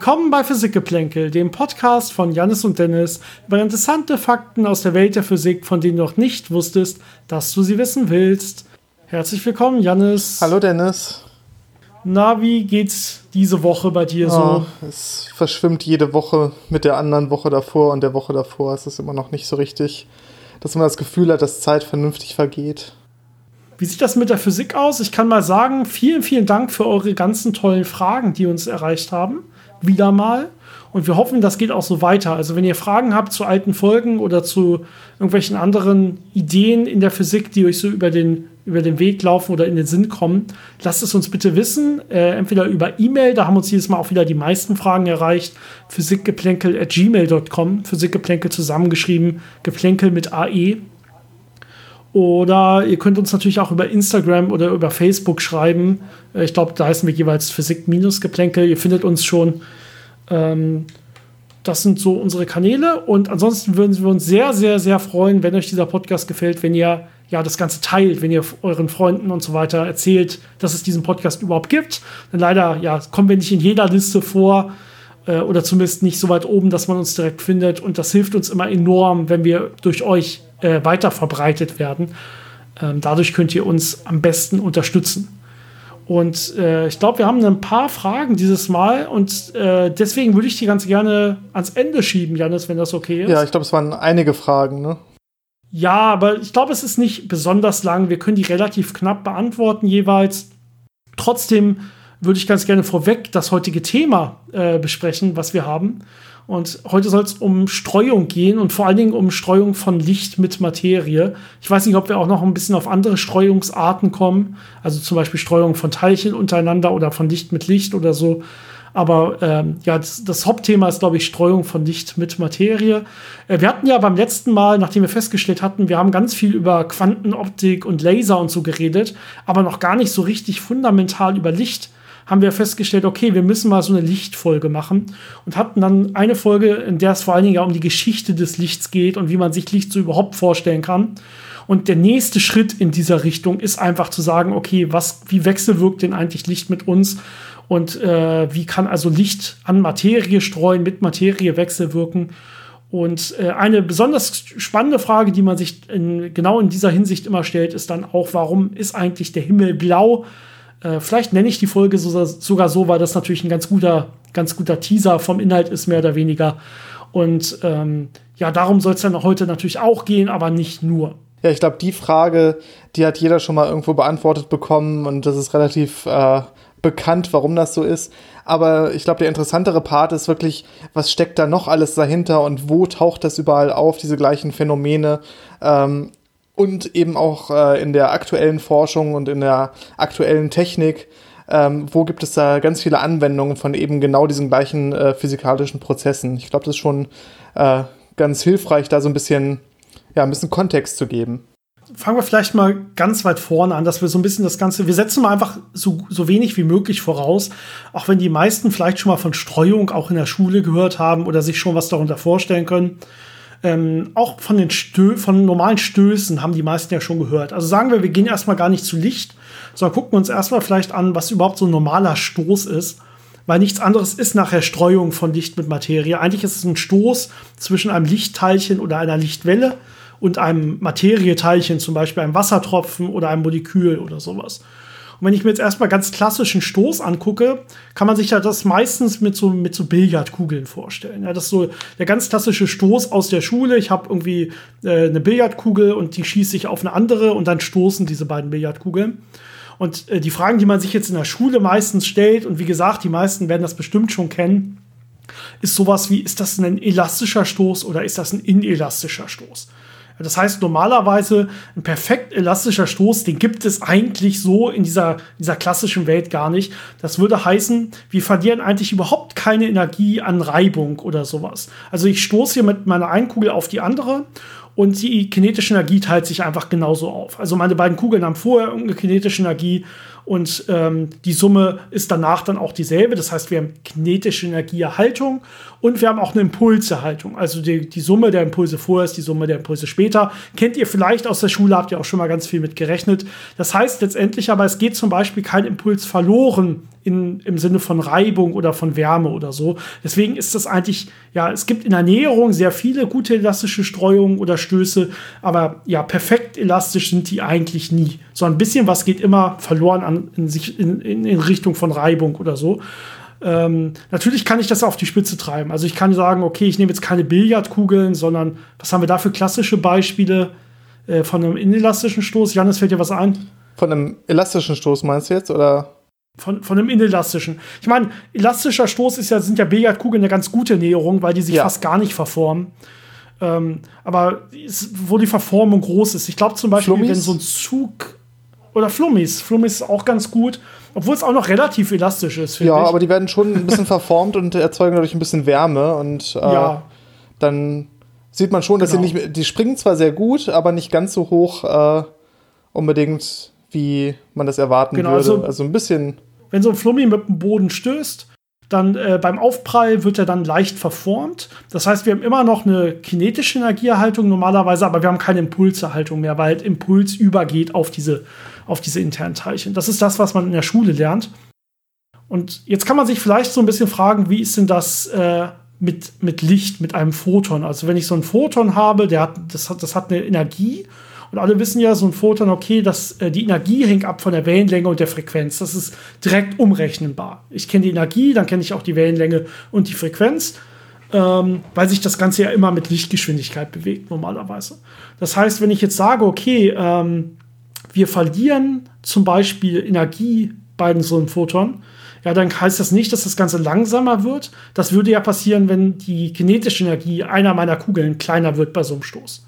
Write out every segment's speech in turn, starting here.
Willkommen bei Physikgeplänkel, dem Podcast von Jannis und Dennis über interessante Fakten aus der Welt der Physik, von denen du noch nicht wusstest, dass du sie wissen willst. Herzlich willkommen, Jannis. Hallo, Dennis. Na, wie geht's diese Woche bei dir so? Oh, es verschwimmt jede Woche mit der anderen Woche davor und der Woche davor. Es ist immer noch nicht so richtig, dass man das Gefühl hat, dass Zeit vernünftig vergeht. Wie sieht das mit der Physik aus? Ich kann mal sagen, vielen, vielen Dank für eure ganzen tollen Fragen, die uns erreicht haben wieder mal. Und wir hoffen, das geht auch so weiter. Also wenn ihr Fragen habt zu alten Folgen oder zu irgendwelchen anderen Ideen in der Physik, die euch so über den, über den Weg laufen oder in den Sinn kommen, lasst es uns bitte wissen. Äh, entweder über E-Mail, da haben uns dieses Mal auch wieder die meisten Fragen erreicht. Physikgeplänkel at gmail.com. Physikgeplänkel zusammengeschrieben. Geplänkel mit AE. Oder ihr könnt uns natürlich auch über Instagram oder über Facebook schreiben. Äh, ich glaube, da heißen wir jeweils Physik-Geplänkel. Ihr findet uns schon. Ähm, das sind so unsere Kanäle. Und ansonsten würden wir uns sehr, sehr, sehr freuen, wenn euch dieser Podcast gefällt, wenn ihr ja das Ganze teilt, wenn ihr euren Freunden und so weiter erzählt, dass es diesen Podcast überhaupt gibt. Denn leider ja, kommen wir nicht in jeder Liste vor äh, oder zumindest nicht so weit oben, dass man uns direkt findet. Und das hilft uns immer enorm, wenn wir durch euch äh, weiter verbreitet werden. Ähm, dadurch könnt ihr uns am besten unterstützen. Und äh, ich glaube, wir haben ein paar Fragen dieses Mal und äh, deswegen würde ich die ganz gerne ans Ende schieben, Janis, wenn das okay ist. Ja, ich glaube, es waren einige Fragen, ne? Ja, aber ich glaube, es ist nicht besonders lang. Wir können die relativ knapp beantworten jeweils. Trotzdem würde ich ganz gerne vorweg das heutige Thema äh, besprechen, was wir haben. Und heute soll es um Streuung gehen und vor allen Dingen um Streuung von Licht mit Materie. Ich weiß nicht, ob wir auch noch ein bisschen auf andere Streuungsarten kommen, also zum Beispiel Streuung von Teilchen untereinander oder von Licht mit Licht oder so. Aber ähm, ja, das, das, Hauptthema ist, glaube ich, Streuung von Licht mit Materie. Äh, wir hatten ja beim letzten Mal, nachdem wir festgestellt hatten, wir haben ganz viel über Quantenoptik und Laser und so geredet, aber noch gar nicht so richtig fundamental über Licht haben wir festgestellt, okay, wir müssen mal so eine Lichtfolge machen und hatten dann eine Folge, in der es vor allen Dingen ja um die Geschichte des Lichts geht und wie man sich Licht so überhaupt vorstellen kann. Und der nächste Schritt in dieser Richtung ist einfach zu sagen, okay, was, wie wechselwirkt denn eigentlich Licht mit uns? Und äh, wie kann also Licht an Materie streuen, mit Materie wechselwirken? Und äh, eine besonders spannende Frage, die man sich in, genau in dieser Hinsicht immer stellt, ist dann auch, warum ist eigentlich der Himmel blau? Äh, vielleicht nenne ich die Folge so, sogar so, weil das natürlich ein ganz guter, ganz guter Teaser vom Inhalt ist, mehr oder weniger. Und ähm, ja, darum soll es dann heute natürlich auch gehen, aber nicht nur. Ja, ich glaube, die Frage, die hat jeder schon mal irgendwo beantwortet bekommen und das ist relativ äh, bekannt, warum das so ist. Aber ich glaube, der interessantere Part ist wirklich, was steckt da noch alles dahinter und wo taucht das überall auf, diese gleichen Phänomene. Ähm, und eben auch äh, in der aktuellen Forschung und in der aktuellen Technik, ähm, wo gibt es da ganz viele Anwendungen von eben genau diesen gleichen äh, physikalischen Prozessen. Ich glaube, das ist schon äh, ganz hilfreich, da so ein bisschen, ja, ein bisschen Kontext zu geben. Fangen wir vielleicht mal ganz weit vorne an, dass wir so ein bisschen das Ganze, wir setzen mal einfach so, so wenig wie möglich voraus, auch wenn die meisten vielleicht schon mal von Streuung auch in der Schule gehört haben oder sich schon was darunter vorstellen können. Ähm, auch von den Stö von normalen Stößen haben die meisten ja schon gehört. Also sagen wir, wir gehen erstmal gar nicht zu Licht, sondern gucken uns erstmal vielleicht an, was überhaupt so ein normaler Stoß ist. Weil nichts anderes ist nachher Streuung von Licht mit Materie. Eigentlich ist es ein Stoß zwischen einem Lichtteilchen oder einer Lichtwelle und einem Materieteilchen, zum Beispiel einem Wassertropfen oder einem Molekül oder sowas. Und wenn ich mir jetzt erstmal ganz klassischen Stoß angucke, kann man sich ja das meistens mit so, mit so Billardkugeln vorstellen. Ja, das ist so der ganz klassische Stoß aus der Schule. Ich habe irgendwie äh, eine Billardkugel und die schieße ich auf eine andere und dann stoßen diese beiden Billardkugeln. Und äh, die Fragen, die man sich jetzt in der Schule meistens stellt, und wie gesagt, die meisten werden das bestimmt schon kennen, ist sowas wie, ist das ein elastischer Stoß oder ist das ein inelastischer Stoß? Das heißt, normalerweise ein perfekt elastischer Stoß, den gibt es eigentlich so in dieser, dieser klassischen Welt gar nicht. Das würde heißen, wir verlieren eigentlich überhaupt keine Energie an Reibung oder sowas. Also ich stoße hier mit meiner einen Kugel auf die andere und die kinetische Energie teilt sich einfach genauso auf. Also meine beiden Kugeln haben vorher irgendeine kinetische Energie und ähm, die Summe ist danach dann auch dieselbe. Das heißt, wir haben kinetische Energieerhaltung und wir haben auch eine Impulserhaltung. Also die, die Summe der Impulse vorher ist die Summe der Impulse später. Kennt ihr vielleicht aus der Schule, habt ihr auch schon mal ganz viel mit gerechnet. Das heißt letztendlich aber, es geht zum Beispiel kein Impuls verloren in, im Sinne von Reibung oder von Wärme oder so. Deswegen ist das eigentlich, ja, es gibt in der Näherung sehr viele gute elastische Streuungen oder Stöße, aber ja, perfekt elastisch sind die eigentlich nie. So ein bisschen was geht immer verloren an, in, sich, in, in, in Richtung von Reibung oder so. Ähm, natürlich kann ich das auf die Spitze treiben. Also ich kann sagen, okay, ich nehme jetzt keine Billardkugeln, sondern was haben wir da für klassische Beispiele äh, von einem inelastischen Stoß? Janis, fällt dir was ein? Von einem elastischen Stoß meinst du jetzt, oder? Von, von einem inelastischen. Ich meine, elastischer Stoß ist ja, sind ja Billardkugeln eine ganz gute Näherung, weil die sich ja. fast gar nicht verformen. Ähm, aber ist, wo die Verformung groß ist. Ich glaube zum Beispiel, Flummis? wenn so ein Zug oder Flummis. Flummis ist auch ganz gut. Obwohl es auch noch relativ elastisch ist, Ja, ich. aber die werden schon ein bisschen verformt und erzeugen dadurch ein bisschen Wärme. Und äh, ja. dann sieht man schon, dass genau. sie nicht, die springen zwar sehr gut, aber nicht ganz so hoch äh, unbedingt, wie man das erwarten genau, würde. Also, also ein bisschen. Wenn so ein Flummi mit dem Boden stößt, dann äh, beim Aufprall wird er dann leicht verformt. Das heißt, wir haben immer noch eine kinetische Energieerhaltung normalerweise, aber wir haben keine Impulserhaltung mehr, weil halt Impuls übergeht auf diese, auf diese internen Teilchen. Das ist das, was man in der Schule lernt. Und jetzt kann man sich vielleicht so ein bisschen fragen, wie ist denn das äh, mit, mit Licht, mit einem Photon? Also wenn ich so ein Photon habe, der hat, das, hat, das hat eine Energie und alle wissen ja, so ein Photon, okay, das, äh, die Energie hängt ab von der Wellenlänge und der Frequenz. Das ist direkt umrechnenbar. Ich kenne die Energie, dann kenne ich auch die Wellenlänge und die Frequenz, ähm, weil sich das Ganze ja immer mit Lichtgeschwindigkeit bewegt, normalerweise. Das heißt, wenn ich jetzt sage, okay, ähm, wir verlieren zum Beispiel Energie bei so einem Photon, ja, dann heißt das nicht, dass das Ganze langsamer wird. Das würde ja passieren, wenn die kinetische Energie einer meiner Kugeln kleiner wird bei so einem Stoß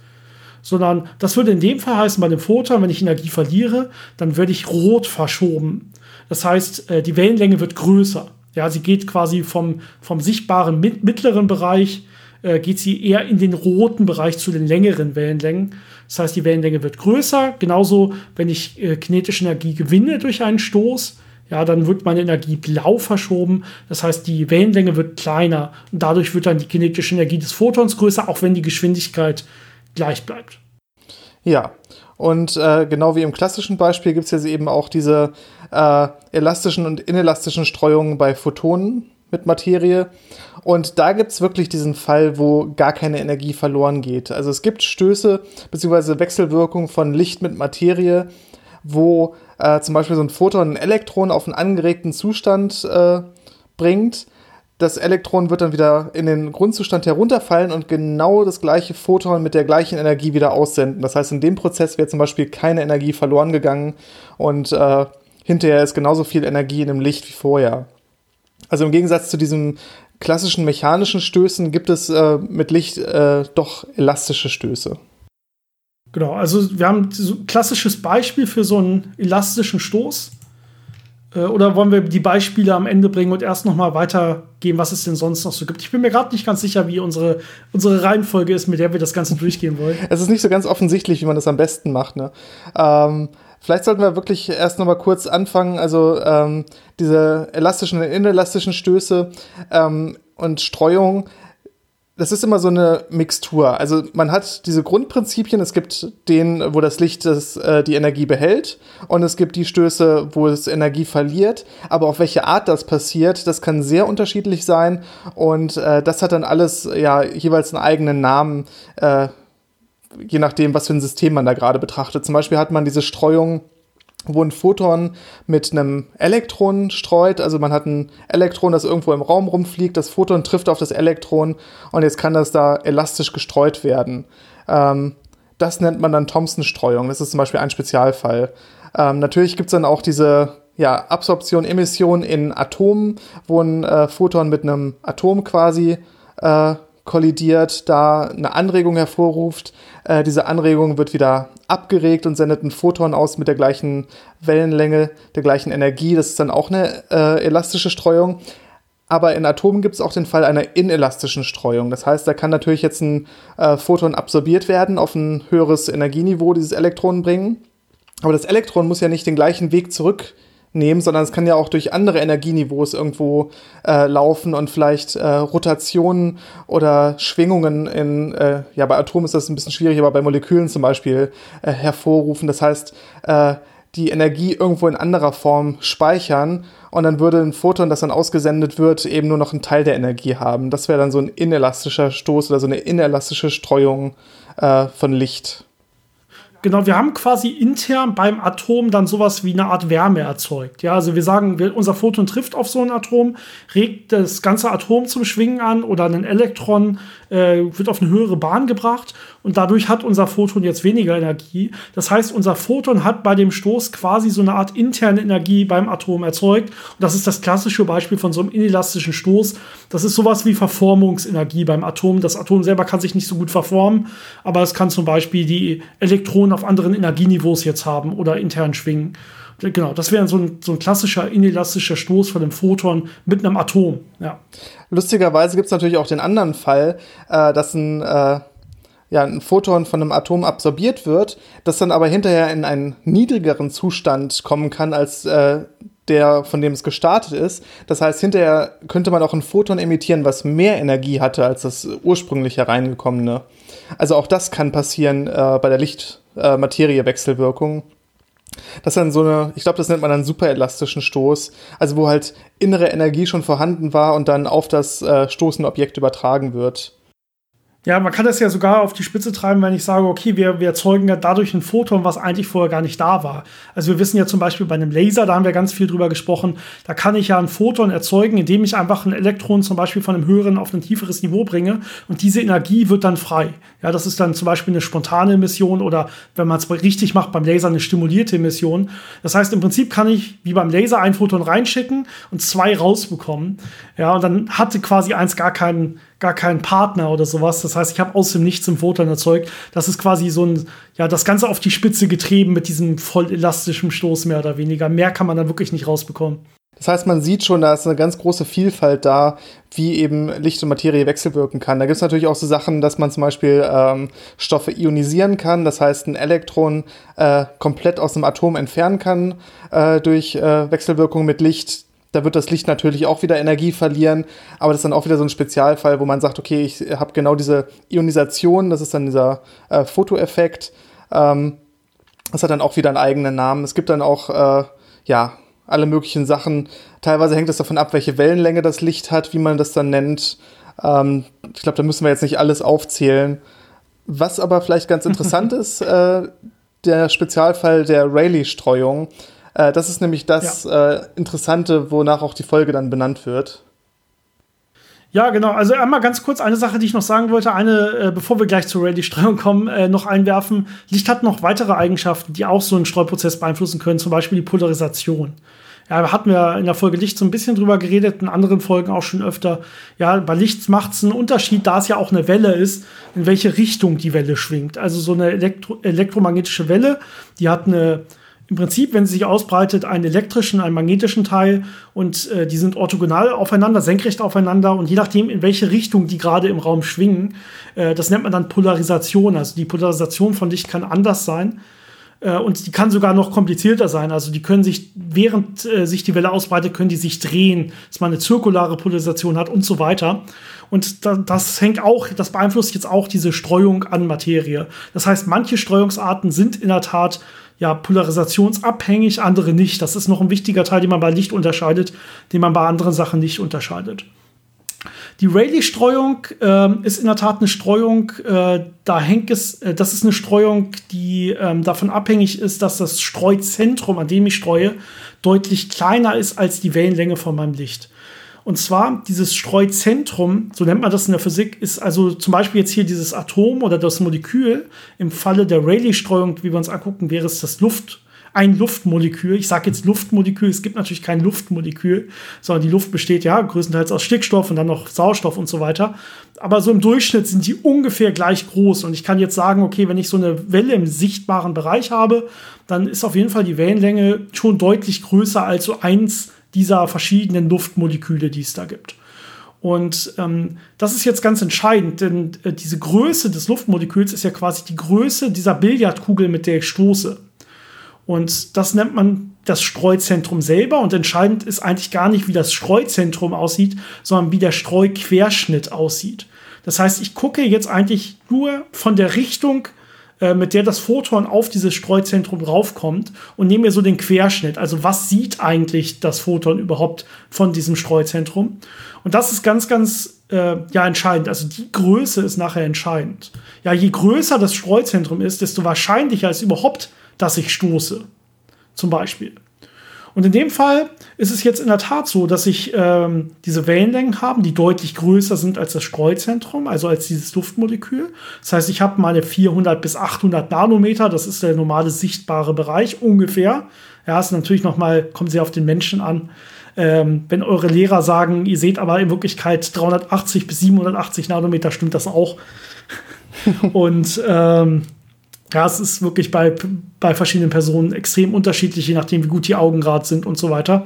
sondern das würde in dem Fall heißen, bei dem Photon, wenn ich Energie verliere, dann werde ich rot verschoben. Das heißt, äh, die Wellenlänge wird größer. Ja, sie geht quasi vom, vom sichtbaren mittleren Bereich, äh, geht sie eher in den roten Bereich zu den längeren Wellenlängen. Das heißt, die Wellenlänge wird größer. Genauso, wenn ich äh, kinetische Energie gewinne durch einen Stoß, ja, dann wird meine Energie blau verschoben. Das heißt, die Wellenlänge wird kleiner und dadurch wird dann die kinetische Energie des Photons größer, auch wenn die Geschwindigkeit gleich bleibt. Ja, und äh, genau wie im klassischen Beispiel gibt es jetzt eben auch diese äh, elastischen und inelastischen Streuungen bei Photonen mit Materie. Und da gibt es wirklich diesen Fall, wo gar keine Energie verloren geht. Also es gibt Stöße bzw. Wechselwirkungen von Licht mit Materie, wo äh, zum Beispiel so ein Photon ein Elektron auf einen angeregten Zustand äh, bringt das Elektron wird dann wieder in den Grundzustand herunterfallen und genau das gleiche Photon mit der gleichen Energie wieder aussenden. Das heißt, in dem Prozess wäre zum Beispiel keine Energie verloren gegangen und äh, hinterher ist genauso viel Energie in dem Licht wie vorher. Also im Gegensatz zu diesen klassischen mechanischen Stößen gibt es äh, mit Licht äh, doch elastische Stöße. Genau, also wir haben ein klassisches Beispiel für so einen elastischen Stoß oder wollen wir die Beispiele am Ende bringen und erst noch mal weitergehen, was es denn sonst noch so gibt? Ich bin mir gerade nicht ganz sicher, wie unsere, unsere Reihenfolge ist, mit der wir das Ganze durchgehen wollen. Es ist nicht so ganz offensichtlich, wie man das am besten macht. Ne? Ähm, vielleicht sollten wir wirklich erst noch mal kurz anfangen. Also ähm, diese elastischen und inelastischen Stöße ähm, und Streuung das ist immer so eine Mixtur. Also man hat diese Grundprinzipien, es gibt den, wo das Licht das, äh, die Energie behält und es gibt die Stöße, wo es Energie verliert. Aber auf welche Art das passiert, das kann sehr unterschiedlich sein und äh, das hat dann alles ja jeweils einen eigenen Namen, äh, je nachdem, was für ein System man da gerade betrachtet. Zum Beispiel hat man diese Streuung wo ein Photon mit einem Elektron streut. Also man hat ein Elektron, das irgendwo im Raum rumfliegt, das Photon trifft auf das Elektron und jetzt kann das da elastisch gestreut werden. Ähm, das nennt man dann Thomson-Streuung. Das ist zum Beispiel ein Spezialfall. Ähm, natürlich gibt es dann auch diese ja, Absorption, Emission in Atomen, wo ein äh, Photon mit einem Atom quasi äh, kollidiert, da eine Anregung hervorruft. Äh, diese Anregung wird wieder abgeregt und sendet ein Photon aus mit der gleichen Wellenlänge, der gleichen Energie. Das ist dann auch eine äh, elastische Streuung. Aber in Atomen gibt es auch den Fall einer inelastischen Streuung. Das heißt, da kann natürlich jetzt ein äh, Photon absorbiert werden, auf ein höheres Energieniveau dieses Elektron bringen. Aber das Elektron muss ja nicht den gleichen Weg zurück nehmen, sondern es kann ja auch durch andere Energieniveaus irgendwo äh, laufen und vielleicht äh, Rotationen oder Schwingungen in, äh, ja, bei Atomen ist das ein bisschen schwierig, aber bei Molekülen zum Beispiel äh, hervorrufen. Das heißt, äh, die Energie irgendwo in anderer Form speichern und dann würde ein Photon, das dann ausgesendet wird, eben nur noch einen Teil der Energie haben. Das wäre dann so ein inelastischer Stoß oder so eine inelastische Streuung äh, von Licht. Genau, wir haben quasi intern beim Atom dann sowas wie eine Art Wärme erzeugt. Ja, also wir sagen, wir, unser Photon trifft auf so ein Atom, regt das ganze Atom zum Schwingen an oder ein Elektron äh, wird auf eine höhere Bahn gebracht und dadurch hat unser Photon jetzt weniger Energie. Das heißt, unser Photon hat bei dem Stoß quasi so eine Art interne Energie beim Atom erzeugt. Und das ist das klassische Beispiel von so einem inelastischen Stoß. Das ist sowas wie Verformungsenergie beim Atom. Das Atom selber kann sich nicht so gut verformen, aber es kann zum Beispiel die Elektronen auf anderen Energieniveaus jetzt haben oder intern schwingen. Genau, das wäre so ein, so ein klassischer inelastischer Stoß von einem Photon mit einem Atom. Ja. Lustigerweise gibt es natürlich auch den anderen Fall, äh, dass ein, äh, ja, ein Photon von einem Atom absorbiert wird, das dann aber hinterher in einen niedrigeren Zustand kommen kann als äh, der, von dem es gestartet ist. Das heißt, hinterher könnte man auch ein Photon emittieren, was mehr Energie hatte als das ursprünglich hereingekommene. Also auch das kann passieren äh, bei der Licht- äh, Materie-Wechselwirkung. Das ist dann so eine, ich glaube, das nennt man einen superelastischen Stoß, also wo halt innere Energie schon vorhanden war und dann auf das äh, stoßende Objekt übertragen wird. Ja, man kann das ja sogar auf die Spitze treiben, wenn ich sage, okay, wir, wir erzeugen ja dadurch ein Photon, was eigentlich vorher gar nicht da war. Also wir wissen ja zum Beispiel bei einem Laser, da haben wir ganz viel drüber gesprochen, da kann ich ja ein Photon erzeugen, indem ich einfach ein Elektron zum Beispiel von einem höheren auf ein tieferes Niveau bringe und diese Energie wird dann frei. Ja, das ist dann zum Beispiel eine spontane Emission oder wenn man es richtig macht, beim Laser eine stimulierte Emission. Das heißt, im Prinzip kann ich wie beim Laser ein Photon reinschicken und zwei rausbekommen. Ja, und dann hatte quasi eins gar keinen gar keinen Partner oder sowas. Das heißt, ich habe aus dem Nichts im Photon erzeugt. Das ist quasi so ein, ja, das Ganze auf die Spitze getrieben mit diesem voll elastischen Stoß mehr oder weniger. Mehr kann man dann wirklich nicht rausbekommen. Das heißt, man sieht schon, da ist eine ganz große Vielfalt da, wie eben Licht und Materie wechselwirken kann. Da gibt es natürlich auch so Sachen, dass man zum Beispiel ähm, Stoffe ionisieren kann, das heißt ein Elektron äh, komplett aus einem Atom entfernen kann äh, durch äh, Wechselwirkung mit Licht. Da wird das Licht natürlich auch wieder Energie verlieren, aber das ist dann auch wieder so ein Spezialfall, wo man sagt, okay, ich habe genau diese Ionisation, das ist dann dieser äh, Fotoeffekt. Ähm, das hat dann auch wieder einen eigenen Namen. Es gibt dann auch, äh, ja, alle möglichen Sachen. Teilweise hängt es davon ab, welche Wellenlänge das Licht hat, wie man das dann nennt. Ähm, ich glaube, da müssen wir jetzt nicht alles aufzählen. Was aber vielleicht ganz interessant ist, äh, der Spezialfall der Rayleigh-Streuung. Äh, das ist nämlich das ja. äh, Interessante, wonach auch die Folge dann benannt wird. Ja, genau. Also einmal ganz kurz eine Sache, die ich noch sagen wollte. Eine, äh, bevor wir gleich zur Rayleigh-Streuung kommen, äh, noch einwerfen. Licht hat noch weitere Eigenschaften, die auch so einen Streuprozess beeinflussen können, zum Beispiel die Polarisation. Ja, hatten wir in der Folge Licht so ein bisschen drüber geredet, in anderen Folgen auch schon öfter. Ja, bei Licht macht es einen Unterschied, da es ja auch eine Welle ist, in welche Richtung die Welle schwingt. Also so eine Elektro elektromagnetische Welle, die hat eine im Prinzip, wenn sie sich ausbreitet, einen elektrischen, einen magnetischen Teil und äh, die sind orthogonal aufeinander, senkrecht aufeinander und je nachdem, in welche Richtung die gerade im Raum schwingen, äh, das nennt man dann Polarisation. Also die Polarisation von Licht kann anders sein äh, und die kann sogar noch komplizierter sein. Also die können sich, während äh, sich die Welle ausbreitet, können die sich drehen, dass man eine zirkulare Polarisation hat und so weiter. Und da, das hängt auch, das beeinflusst jetzt auch diese Streuung an Materie. Das heißt, manche Streuungsarten sind in der Tat ja, polarisationsabhängig, andere nicht. Das ist noch ein wichtiger Teil, den man bei Licht unterscheidet, den man bei anderen Sachen nicht unterscheidet. Die Rayleigh-Streuung äh, ist in der Tat eine Streuung, äh, da hängt es, äh, das ist eine Streuung, die ähm, davon abhängig ist, dass das Streuzentrum, an dem ich streue, deutlich kleiner ist als die Wellenlänge von meinem Licht. Und zwar dieses Streuzentrum, so nennt man das in der Physik, ist also zum Beispiel jetzt hier dieses Atom oder das Molekül. Im Falle der Rayleigh-Streuung, wie wir uns angucken, wäre es das Luft, ein Luftmolekül. Ich sage jetzt Luftmolekül, es gibt natürlich kein Luftmolekül, sondern die Luft besteht ja größtenteils aus Stickstoff und dann noch Sauerstoff und so weiter. Aber so im Durchschnitt sind die ungefähr gleich groß. Und ich kann jetzt sagen, okay, wenn ich so eine Welle im sichtbaren Bereich habe, dann ist auf jeden Fall die Wellenlänge schon deutlich größer als so eins dieser verschiedenen Luftmoleküle, die es da gibt. Und ähm, das ist jetzt ganz entscheidend, denn äh, diese Größe des Luftmoleküls ist ja quasi die Größe dieser Billardkugel, mit der ich stoße. Und das nennt man das Streuzentrum selber. Und entscheidend ist eigentlich gar nicht, wie das Streuzentrum aussieht, sondern wie der Streuquerschnitt aussieht. Das heißt, ich gucke jetzt eigentlich nur von der Richtung äh, mit der das Photon auf dieses Streuzentrum raufkommt und nehme mir so den Querschnitt. Also was sieht eigentlich das Photon überhaupt von diesem Streuzentrum? Und das ist ganz, ganz äh, ja entscheidend. Also die Größe ist nachher entscheidend. Ja, je größer das Streuzentrum ist, desto wahrscheinlicher ist überhaupt, dass ich stoße. Zum Beispiel. Und in dem Fall ist es jetzt in der Tat so, dass ich ähm, diese Wellenlängen habe, die deutlich größer sind als das Streuzentrum, also als dieses Duftmolekül. Das heißt, ich habe meine 400 bis 800 Nanometer, das ist der normale sichtbare Bereich ungefähr. Ja, ist natürlich noch mal, kommt sehr auf den Menschen an. Ähm, wenn eure Lehrer sagen, ihr seht aber in Wirklichkeit 380 bis 780 Nanometer, stimmt das auch. Und ähm, ja, es ist wirklich bei, bei verschiedenen Personen extrem unterschiedlich, je nachdem, wie gut die Augen gerade sind und so weiter.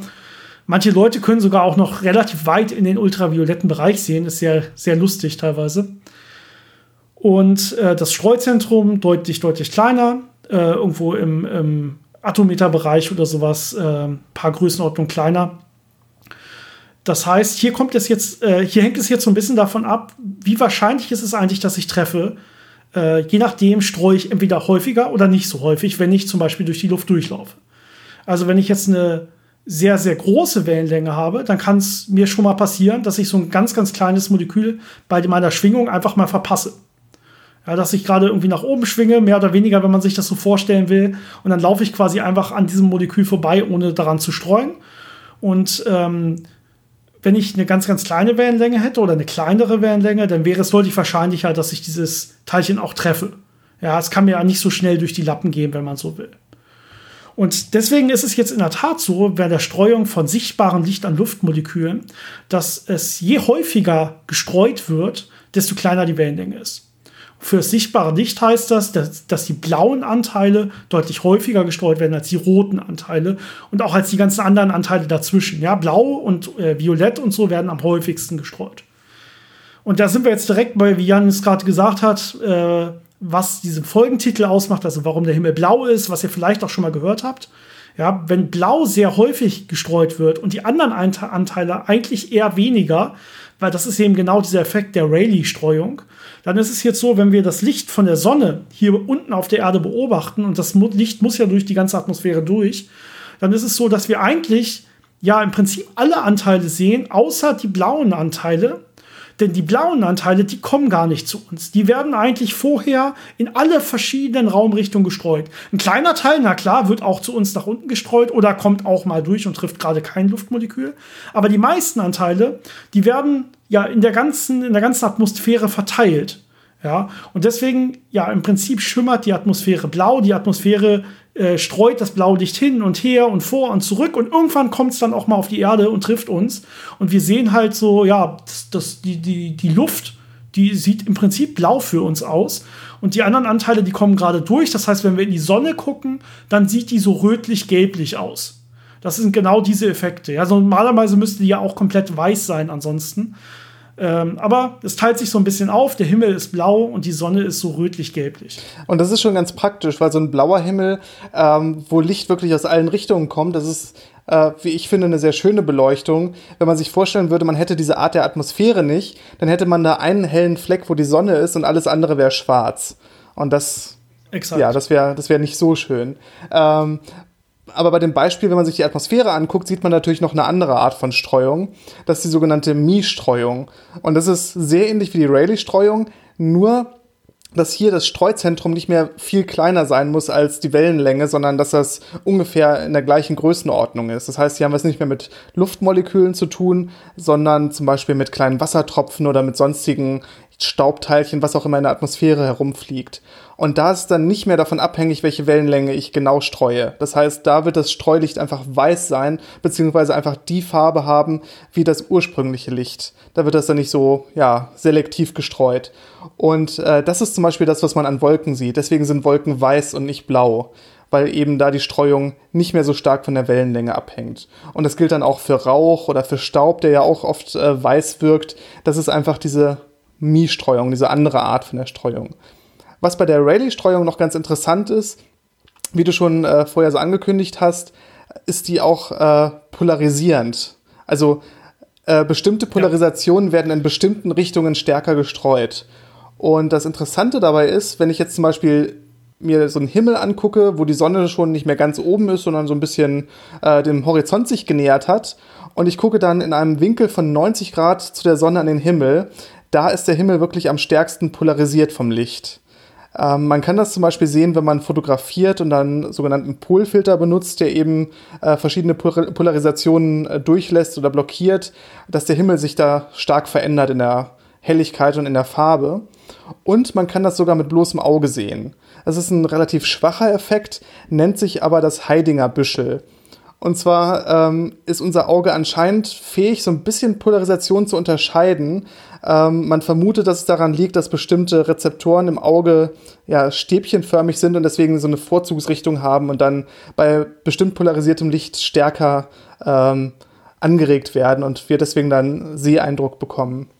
Manche Leute können sogar auch noch relativ weit in den ultravioletten Bereich sehen, ist sehr, sehr lustig teilweise. Und äh, das Streuzentrum deutlich, deutlich kleiner, äh, irgendwo im, im Atometerbereich oder sowas, äh, paar Größenordnungen kleiner. Das heißt, hier kommt es jetzt, äh, hier hängt es jetzt so ein bisschen davon ab, wie wahrscheinlich ist es eigentlich, dass ich treffe, äh, je nachdem streue ich entweder häufiger oder nicht so häufig, wenn ich zum Beispiel durch die Luft durchlaufe. Also wenn ich jetzt eine sehr, sehr große Wellenlänge habe, dann kann es mir schon mal passieren, dass ich so ein ganz, ganz kleines Molekül bei meiner Schwingung einfach mal verpasse. Ja, dass ich gerade irgendwie nach oben schwinge, mehr oder weniger, wenn man sich das so vorstellen will. Und dann laufe ich quasi einfach an diesem Molekül vorbei, ohne daran zu streuen. Und ähm, wenn ich eine ganz, ganz kleine Wellenlänge hätte oder eine kleinere Wellenlänge, dann wäre es deutlich wahrscheinlicher, dass ich dieses Teilchen auch treffe. Ja, es kann mir ja nicht so schnell durch die Lappen gehen, wenn man so will. Und deswegen ist es jetzt in der Tat so, bei der Streuung von sichtbaren Licht an Luftmolekülen, dass es je häufiger gestreut wird, desto kleiner die Wellenlänge ist. Für sichtbare Licht heißt das, dass, dass die blauen Anteile deutlich häufiger gestreut werden als die roten Anteile und auch als die ganzen anderen Anteile dazwischen. Ja, blau und äh, violett und so werden am häufigsten gestreut. Und da sind wir jetzt direkt bei, wie Jan es gerade gesagt hat, äh, was diesen Folgentitel ausmacht, also warum der Himmel blau ist, was ihr vielleicht auch schon mal gehört habt. Ja, wenn blau sehr häufig gestreut wird und die anderen Anteile eigentlich eher weniger, weil das ist eben genau dieser Effekt der Rayleigh-Streuung, dann ist es jetzt so, wenn wir das Licht von der Sonne hier unten auf der Erde beobachten und das Licht muss ja durch die ganze Atmosphäre durch, dann ist es so, dass wir eigentlich ja im Prinzip alle Anteile sehen, außer die blauen Anteile. Denn die blauen Anteile, die kommen gar nicht zu uns. Die werden eigentlich vorher in alle verschiedenen Raumrichtungen gestreut. Ein kleiner Teil, na klar, wird auch zu uns nach unten gestreut oder kommt auch mal durch und trifft gerade kein Luftmolekül. Aber die meisten Anteile, die werden ja in der ganzen, in der ganzen Atmosphäre verteilt. Ja, und deswegen, ja, im Prinzip schimmert die Atmosphäre blau, die Atmosphäre äh, streut das Blaulicht hin und her und vor und zurück und irgendwann kommt es dann auch mal auf die Erde und trifft uns. Und wir sehen halt so, ja, das, das, die, die, die Luft, die sieht im Prinzip blau für uns aus. Und die anderen Anteile, die kommen gerade durch. Das heißt, wenn wir in die Sonne gucken, dann sieht die so rötlich-gelblich aus. Das sind genau diese Effekte. Ja, also normalerweise müsste die ja auch komplett weiß sein ansonsten. Ähm, aber es teilt sich so ein bisschen auf. Der Himmel ist blau und die Sonne ist so rötlich-gelblich. Und das ist schon ganz praktisch, weil so ein blauer Himmel, ähm, wo Licht wirklich aus allen Richtungen kommt, das ist äh, wie ich finde, eine sehr schöne Beleuchtung. Wenn man sich vorstellen würde, man hätte diese Art der Atmosphäre nicht, dann hätte man da einen hellen Fleck, wo die Sonne ist und alles andere wäre schwarz. Und das, Exakt. ja, das wäre das wäre nicht so schön. Ähm, aber bei dem Beispiel, wenn man sich die Atmosphäre anguckt, sieht man natürlich noch eine andere Art von Streuung. Das ist die sogenannte Mie-Streuung. Und das ist sehr ähnlich wie die Rayleigh-Streuung, nur dass hier das Streuzentrum nicht mehr viel kleiner sein muss als die Wellenlänge, sondern dass das ungefähr in der gleichen Größenordnung ist. Das heißt, hier haben wir es nicht mehr mit Luftmolekülen zu tun, sondern zum Beispiel mit kleinen Wassertropfen oder mit sonstigen Staubteilchen, was auch immer in der Atmosphäre herumfliegt. Und da ist dann nicht mehr davon abhängig, welche Wellenlänge ich genau streue. Das heißt, da wird das Streulicht einfach weiß sein, beziehungsweise einfach die Farbe haben wie das ursprüngliche Licht. Da wird das dann nicht so, ja, selektiv gestreut. Und äh, das ist zum Beispiel das, was man an Wolken sieht. Deswegen sind Wolken weiß und nicht blau weil eben da die Streuung nicht mehr so stark von der Wellenlänge abhängt. Und das gilt dann auch für Rauch oder für Staub, der ja auch oft äh, weiß wirkt. Das ist einfach diese Mie-Streuung, diese andere Art von der Streuung. Was bei der Rayleigh-Streuung noch ganz interessant ist, wie du schon äh, vorher so angekündigt hast, ist die auch äh, polarisierend. Also äh, bestimmte Polarisationen ja. werden in bestimmten Richtungen stärker gestreut. Und das Interessante dabei ist, wenn ich jetzt zum Beispiel mir so einen Himmel angucke, wo die Sonne schon nicht mehr ganz oben ist, sondern so ein bisschen äh, dem Horizont sich genähert hat. Und ich gucke dann in einem Winkel von 90 Grad zu der Sonne an den Himmel. Da ist der Himmel wirklich am stärksten polarisiert vom Licht. Ähm, man kann das zum Beispiel sehen, wenn man fotografiert und dann sogenannten Polfilter benutzt, der eben äh, verschiedene Pol Polarisationen äh, durchlässt oder blockiert, dass der Himmel sich da stark verändert in der Helligkeit und in der Farbe. Und man kann das sogar mit bloßem Auge sehen. Das ist ein relativ schwacher Effekt, nennt sich aber das Heidinger Büschel. Und zwar ähm, ist unser Auge anscheinend fähig, so ein bisschen Polarisation zu unterscheiden. Ähm, man vermutet, dass es daran liegt, dass bestimmte Rezeptoren im Auge ja, stäbchenförmig sind und deswegen so eine Vorzugsrichtung haben und dann bei bestimmt polarisiertem Licht stärker ähm, angeregt werden und wir deswegen dann Seeeindruck bekommen.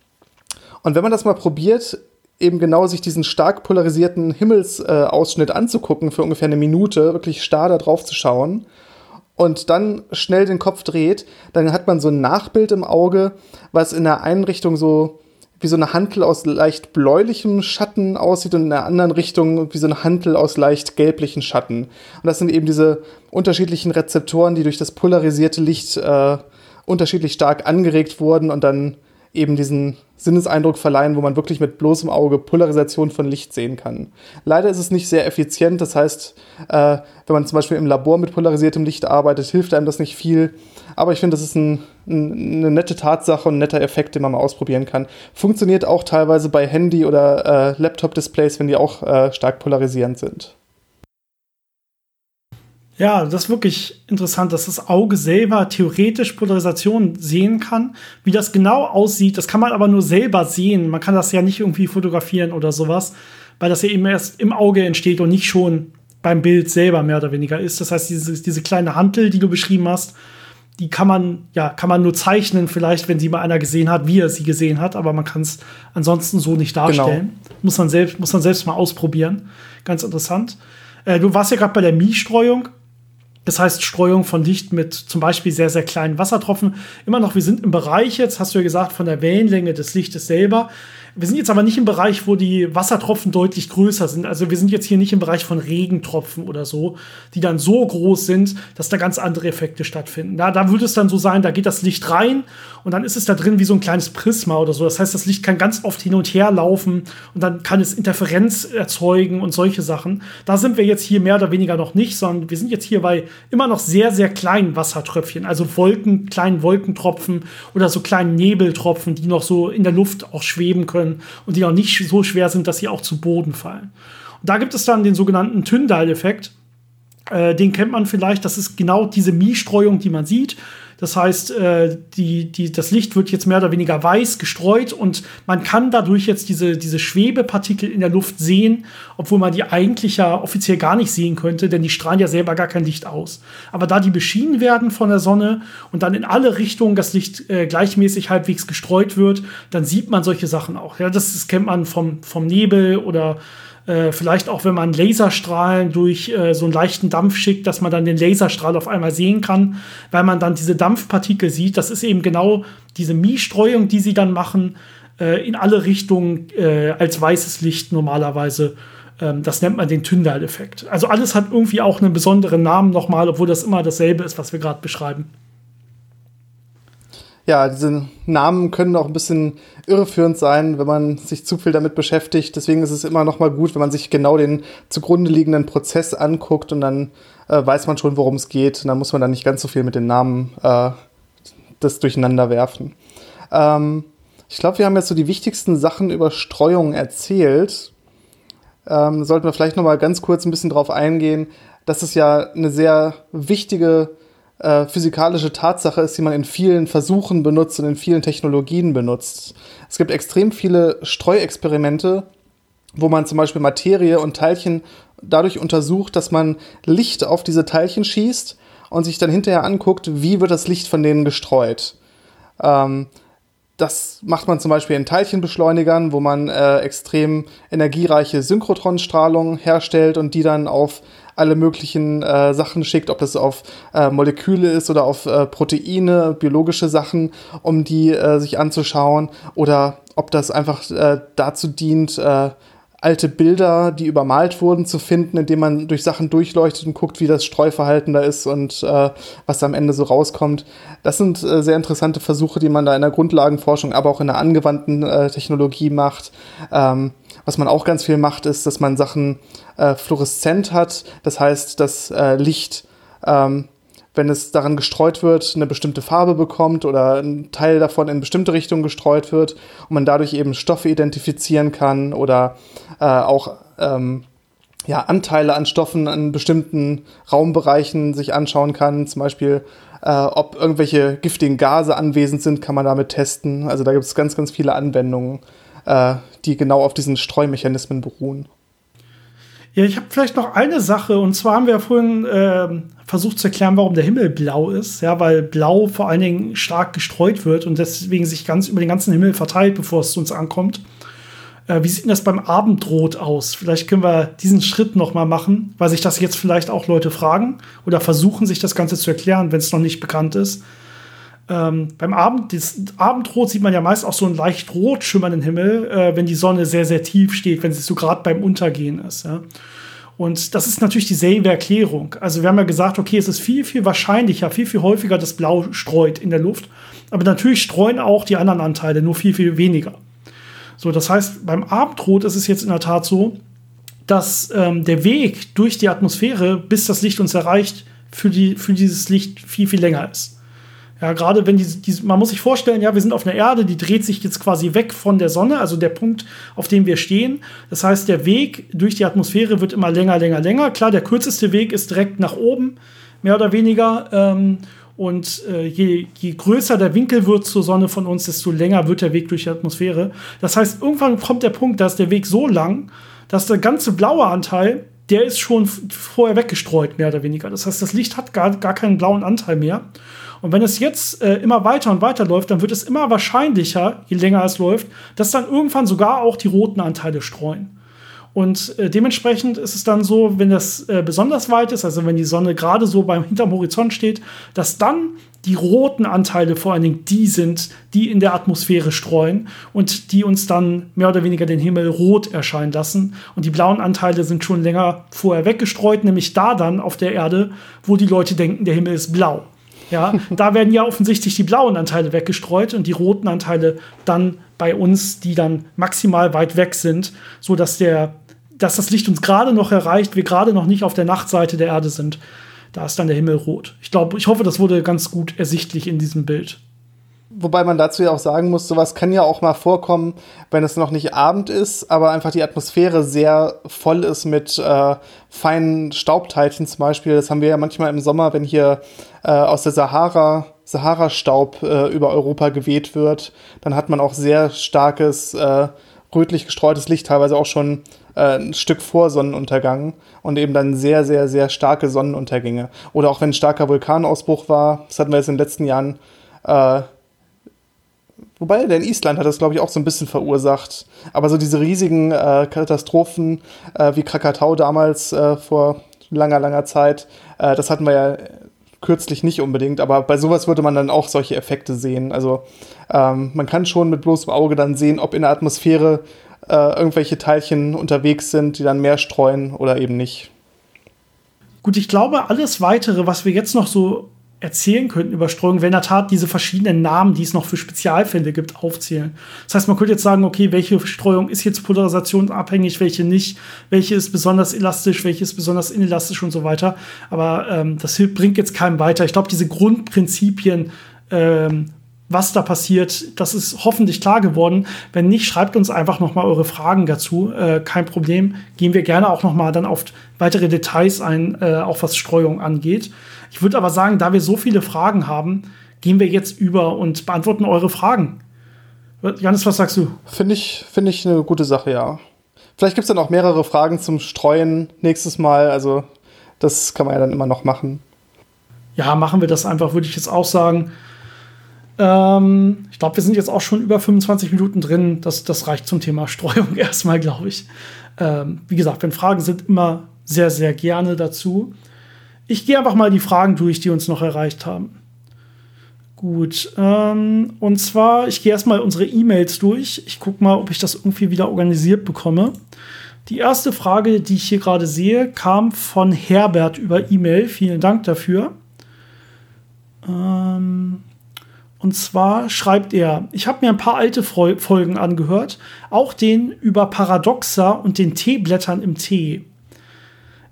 Und wenn man das mal probiert, eben genau sich diesen stark polarisierten Himmelsausschnitt äh, anzugucken für ungefähr eine Minute, wirklich starr da drauf zu schauen und dann schnell den Kopf dreht, dann hat man so ein Nachbild im Auge, was in der einen Richtung so wie so eine Hantel aus leicht bläulichem Schatten aussieht und in der anderen Richtung wie so eine Hantel aus leicht gelblichen Schatten. Und das sind eben diese unterschiedlichen Rezeptoren, die durch das polarisierte Licht äh, unterschiedlich stark angeregt wurden und dann eben diesen Sinneseindruck verleihen, wo man wirklich mit bloßem Auge Polarisation von Licht sehen kann. Leider ist es nicht sehr effizient, das heißt, äh, wenn man zum Beispiel im Labor mit polarisiertem Licht arbeitet, hilft einem das nicht viel. Aber ich finde, das ist ein, ein, eine nette Tatsache und ein netter Effekt, den man mal ausprobieren kann. Funktioniert auch teilweise bei Handy- oder äh, Laptop-Displays, wenn die auch äh, stark polarisierend sind. Ja, das ist wirklich interessant, dass das Auge selber theoretisch Polarisation sehen kann. Wie das genau aussieht, das kann man aber nur selber sehen. Man kann das ja nicht irgendwie fotografieren oder sowas, weil das ja eben erst im Auge entsteht und nicht schon beim Bild selber mehr oder weniger ist. Das heißt, diese, diese kleine Hantel, die du beschrieben hast, die kann man, ja, kann man nur zeichnen, vielleicht, wenn sie mal einer gesehen hat, wie er sie gesehen hat, aber man kann es ansonsten so nicht darstellen. Genau. Muss, man selbst, muss man selbst mal ausprobieren. Ganz interessant. Äh, du warst ja gerade bei der Mie-Streuung. Das heißt, Streuung von Licht mit zum Beispiel sehr, sehr kleinen Wassertropfen. Immer noch, wir sind im Bereich jetzt, hast du ja gesagt, von der Wellenlänge des Lichtes selber. Wir sind jetzt aber nicht im Bereich, wo die Wassertropfen deutlich größer sind. Also wir sind jetzt hier nicht im Bereich von Regentropfen oder so, die dann so groß sind, dass da ganz andere Effekte stattfinden. Da, da würde es dann so sein, da geht das Licht rein und dann ist es da drin wie so ein kleines Prisma oder so. Das heißt, das Licht kann ganz oft hin und her laufen und dann kann es Interferenz erzeugen und solche Sachen. Da sind wir jetzt hier mehr oder weniger noch nicht, sondern wir sind jetzt hier bei immer noch sehr, sehr kleinen Wassertröpfchen, also Wolken, kleinen Wolkentropfen oder so kleinen Nebeltropfen, die noch so in der Luft auch schweben können können und die auch nicht so schwer sind, dass sie auch zu Boden fallen. Und da gibt es dann den sogenannten Tyndall-Effekt. Äh, den kennt man vielleicht, das ist genau diese Mie-Streuung, die man sieht. Das heißt, äh, die, die, das Licht wird jetzt mehr oder weniger weiß gestreut und man kann dadurch jetzt diese, diese Schwebepartikel in der Luft sehen, obwohl man die eigentlich ja offiziell gar nicht sehen könnte, denn die strahlen ja selber gar kein Licht aus. Aber da die beschienen werden von der Sonne und dann in alle Richtungen das Licht äh, gleichmäßig halbwegs gestreut wird, dann sieht man solche Sachen auch. Ja, das, das kennt man vom, vom Nebel oder äh, vielleicht auch, wenn man Laserstrahlen durch äh, so einen leichten Dampf schickt, dass man dann den Laserstrahl auf einmal sehen kann, weil man dann diese Dampfpartikel sieht. Das ist eben genau diese Mie-Streuung, die sie dann machen, äh, in alle Richtungen äh, als weißes Licht normalerweise. Ähm, das nennt man den Tyndall-Effekt. Also alles hat irgendwie auch einen besonderen Namen nochmal, obwohl das immer dasselbe ist, was wir gerade beschreiben ja, diese Namen können auch ein bisschen irreführend sein, wenn man sich zu viel damit beschäftigt. Deswegen ist es immer noch mal gut, wenn man sich genau den zugrunde liegenden Prozess anguckt und dann äh, weiß man schon, worum es geht. Und dann muss man dann nicht ganz so viel mit den Namen äh, das durcheinander werfen. Ähm, ich glaube, wir haben jetzt so die wichtigsten Sachen über Streuung erzählt. Ähm, sollten wir vielleicht noch mal ganz kurz ein bisschen drauf eingehen, dass es ja eine sehr wichtige äh, physikalische Tatsache ist, die man in vielen Versuchen benutzt und in vielen Technologien benutzt. Es gibt extrem viele Streuexperimente, wo man zum Beispiel Materie und Teilchen dadurch untersucht, dass man Licht auf diese Teilchen schießt und sich dann hinterher anguckt, wie wird das Licht von denen gestreut. Ähm, das macht man zum Beispiel in Teilchenbeschleunigern, wo man äh, extrem energiereiche Synchrotronstrahlung herstellt und die dann auf alle möglichen äh, Sachen schickt, ob das auf äh, Moleküle ist oder auf äh, Proteine, biologische Sachen, um die äh, sich anzuschauen oder ob das einfach äh, dazu dient, äh, alte Bilder, die übermalt wurden, zu finden, indem man durch Sachen durchleuchtet und guckt, wie das Streuverhalten da ist und äh, was am Ende so rauskommt. Das sind äh, sehr interessante Versuche, die man da in der Grundlagenforschung, aber auch in der angewandten äh, Technologie macht. Ähm, was man auch ganz viel macht, ist, dass man Sachen äh, fluoreszent hat. Das heißt, das äh, Licht ähm, wenn es daran gestreut wird, eine bestimmte Farbe bekommt oder ein Teil davon in bestimmte Richtungen gestreut wird und man dadurch eben Stoffe identifizieren kann oder äh, auch ähm, ja, Anteile an Stoffen in bestimmten Raumbereichen sich anschauen kann. Zum Beispiel, äh, ob irgendwelche giftigen Gase anwesend sind, kann man damit testen. Also da gibt es ganz, ganz viele Anwendungen, äh, die genau auf diesen Streumechanismen beruhen. Ja, ich habe vielleicht noch eine Sache, und zwar haben wir ja vorhin äh, versucht zu erklären, warum der Himmel blau ist. Ja, weil blau vor allen Dingen stark gestreut wird und deswegen sich ganz über den ganzen Himmel verteilt, bevor es zu uns ankommt. Äh, wie sieht denn das beim Abendrot aus? Vielleicht können wir diesen Schritt noch mal machen, weil sich das jetzt vielleicht auch Leute fragen oder versuchen, sich das Ganze zu erklären, wenn es noch nicht bekannt ist. Ähm, beim Abend, das Abendrot sieht man ja meist auch so einen leicht rot schimmernden Himmel, äh, wenn die Sonne sehr, sehr tief steht, wenn sie so gerade beim Untergehen ist. Ja. Und das ist natürlich dieselbe Erklärung. Also wir haben ja gesagt, okay, es ist viel, viel wahrscheinlicher, viel, viel häufiger, dass Blau streut in der Luft. Aber natürlich streuen auch die anderen Anteile, nur viel, viel weniger. So, das heißt, beim Abendrot ist es jetzt in der Tat so, dass ähm, der Weg durch die Atmosphäre, bis das Licht uns erreicht, für, die, für dieses Licht viel, viel länger ist. Ja, gerade wenn die, die, man muss sich vorstellen, ja, wir sind auf einer Erde, die dreht sich jetzt quasi weg von der Sonne, also der Punkt, auf dem wir stehen. Das heißt, der Weg durch die Atmosphäre wird immer länger, länger, länger. Klar, der kürzeste Weg ist direkt nach oben, mehr oder weniger. Ähm, und äh, je, je größer der Winkel wird zur Sonne von uns, desto länger wird der Weg durch die Atmosphäre. Das heißt, irgendwann kommt der Punkt, da ist der Weg so lang, dass der ganze blaue Anteil, der ist schon vorher weggestreut, mehr oder weniger. Das heißt, das Licht hat gar, gar keinen blauen Anteil mehr. Und wenn es jetzt äh, immer weiter und weiter läuft, dann wird es immer wahrscheinlicher, je länger es läuft, dass dann irgendwann sogar auch die roten Anteile streuen. Und äh, dementsprechend ist es dann so, wenn das äh, besonders weit ist, also wenn die Sonne gerade so beim hinterm Horizont steht, dass dann die roten Anteile vor allen Dingen die sind, die in der Atmosphäre streuen und die uns dann mehr oder weniger den Himmel rot erscheinen lassen. Und die blauen Anteile sind schon länger vorher weggestreut, nämlich da dann auf der Erde, wo die Leute denken, der Himmel ist blau. Ja, da werden ja offensichtlich die blauen Anteile weggestreut und die roten Anteile dann bei uns, die dann maximal weit weg sind, so dass der, dass das Licht uns gerade noch erreicht, wir gerade noch nicht auf der Nachtseite der Erde sind. Da ist dann der Himmel rot. Ich glaube, ich hoffe, das wurde ganz gut ersichtlich in diesem Bild. Wobei man dazu ja auch sagen muss, sowas kann ja auch mal vorkommen, wenn es noch nicht Abend ist, aber einfach die Atmosphäre sehr voll ist mit äh, feinen Staubteilchen zum Beispiel. Das haben wir ja manchmal im Sommer, wenn hier äh, aus der Sahara Sahara-Staub äh, über Europa geweht wird, dann hat man auch sehr starkes äh, rötlich gestreutes Licht, teilweise auch schon äh, ein Stück vor Sonnenuntergang und eben dann sehr, sehr, sehr starke Sonnenuntergänge. Oder auch wenn ein starker Vulkanausbruch war, das hatten wir jetzt in den letzten Jahren äh, Wobei, der in Island hat das, glaube ich, auch so ein bisschen verursacht. Aber so diese riesigen äh, Katastrophen äh, wie Krakatau damals äh, vor langer, langer Zeit, das hatten wir ja kürzlich nicht unbedingt. Aber bei sowas würde man dann auch solche Effekte sehen. Also ähm, man kann schon mit bloßem Auge dann sehen, ob in der Atmosphäre äh, irgendwelche Teilchen unterwegs sind, die dann mehr streuen oder eben nicht. Gut, ich glaube, alles weitere, was wir jetzt noch so erzählen könnten über Streuung, wenn in der Tat diese verschiedenen Namen, die es noch für Spezialfälle gibt, aufzählen. Das heißt, man könnte jetzt sagen, okay, welche Streuung ist jetzt polarisationsabhängig, welche nicht, welche ist besonders elastisch, welche ist besonders inelastisch und so weiter. Aber ähm, das bringt jetzt keinem weiter. Ich glaube, diese Grundprinzipien ähm, was da passiert, das ist hoffentlich klar geworden. Wenn nicht, schreibt uns einfach noch mal eure Fragen dazu. Äh, kein Problem. Gehen wir gerne auch noch mal dann auf weitere Details ein, äh, auch was Streuung angeht. Ich würde aber sagen, da wir so viele Fragen haben, gehen wir jetzt über und beantworten eure Fragen. Janis, was sagst du? Finde ich, find ich eine gute Sache, ja. Vielleicht gibt es dann auch mehrere Fragen zum Streuen nächstes Mal. Also, das kann man ja dann immer noch machen. Ja, machen wir das einfach, würde ich jetzt auch sagen. Ähm, ich glaube, wir sind jetzt auch schon über 25 Minuten drin. Das, das reicht zum Thema Streuung erstmal, glaube ich. Ähm, wie gesagt, wenn Fragen sind, immer sehr, sehr gerne dazu. Ich gehe einfach mal die Fragen durch, die uns noch erreicht haben. Gut, ähm, und zwar, ich gehe erstmal unsere E-Mails durch. Ich gucke mal, ob ich das irgendwie wieder organisiert bekomme. Die erste Frage, die ich hier gerade sehe, kam von Herbert über E-Mail. Vielen Dank dafür. Ähm, und zwar schreibt er, ich habe mir ein paar alte Folgen angehört, auch den über Paradoxa und den Teeblättern im Tee.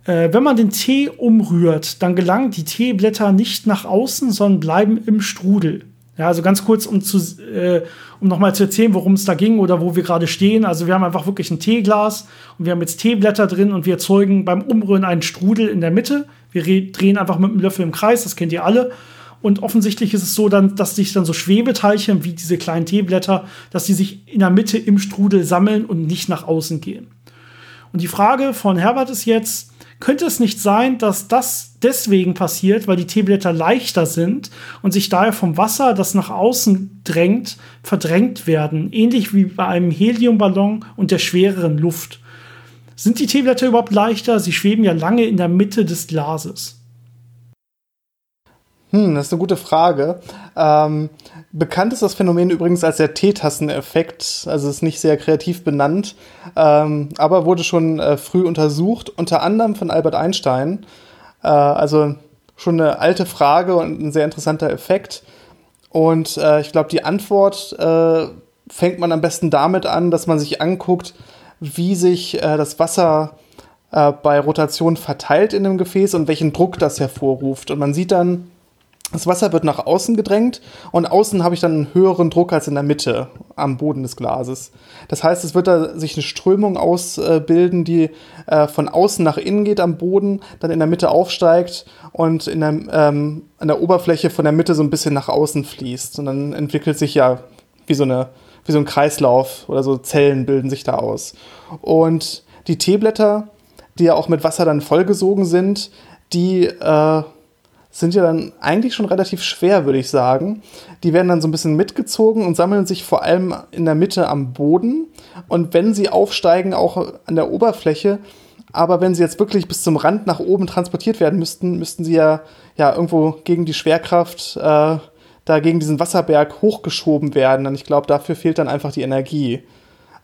Äh, wenn man den Tee umrührt, dann gelangen die Teeblätter nicht nach außen, sondern bleiben im Strudel. Ja, also ganz kurz, um, zu, äh, um nochmal zu erzählen, worum es da ging oder wo wir gerade stehen. Also wir haben einfach wirklich ein Teeglas und wir haben jetzt Teeblätter drin und wir erzeugen beim Umrühren einen Strudel in der Mitte. Wir drehen einfach mit einem Löffel im Kreis, das kennt ihr alle. Und offensichtlich ist es so, dann, dass sich dann so Schwebeteilchen wie diese kleinen Teeblätter, dass die sich in der Mitte im Strudel sammeln und nicht nach außen gehen. Und die Frage von Herbert ist jetzt, könnte es nicht sein, dass das deswegen passiert, weil die Teeblätter leichter sind und sich daher vom Wasser, das nach außen drängt, verdrängt werden, ähnlich wie bei einem Heliumballon und der schwereren Luft? Sind die Teeblätter überhaupt leichter? Sie schweben ja lange in der Mitte des Glases. Hm, das ist eine gute Frage. Ähm, bekannt ist das Phänomen übrigens als der Teetasseneffekt, also ist nicht sehr kreativ benannt, ähm, aber wurde schon äh, früh untersucht, unter anderem von Albert Einstein. Äh, also schon eine alte Frage und ein sehr interessanter Effekt. Und äh, ich glaube, die Antwort äh, fängt man am besten damit an, dass man sich anguckt, wie sich äh, das Wasser äh, bei Rotation verteilt in dem Gefäß und welchen Druck das hervorruft. Und man sieht dann, das Wasser wird nach außen gedrängt und außen habe ich dann einen höheren Druck als in der Mitte am Boden des Glases. Das heißt, es wird da sich eine Strömung ausbilden, die äh, von außen nach innen geht am Boden, dann in der Mitte aufsteigt und in der, ähm, an der Oberfläche von der Mitte so ein bisschen nach außen fließt. Und dann entwickelt sich ja wie so, eine, wie so ein Kreislauf oder so Zellen bilden sich da aus. Und die Teeblätter, die ja auch mit Wasser dann vollgesogen sind, die äh, sind ja dann eigentlich schon relativ schwer, würde ich sagen. Die werden dann so ein bisschen mitgezogen und sammeln sich vor allem in der Mitte am Boden. Und wenn sie aufsteigen, auch an der Oberfläche. Aber wenn sie jetzt wirklich bis zum Rand nach oben transportiert werden müssten, müssten sie ja, ja irgendwo gegen die Schwerkraft äh, da gegen diesen Wasserberg hochgeschoben werden. Und ich glaube, dafür fehlt dann einfach die Energie.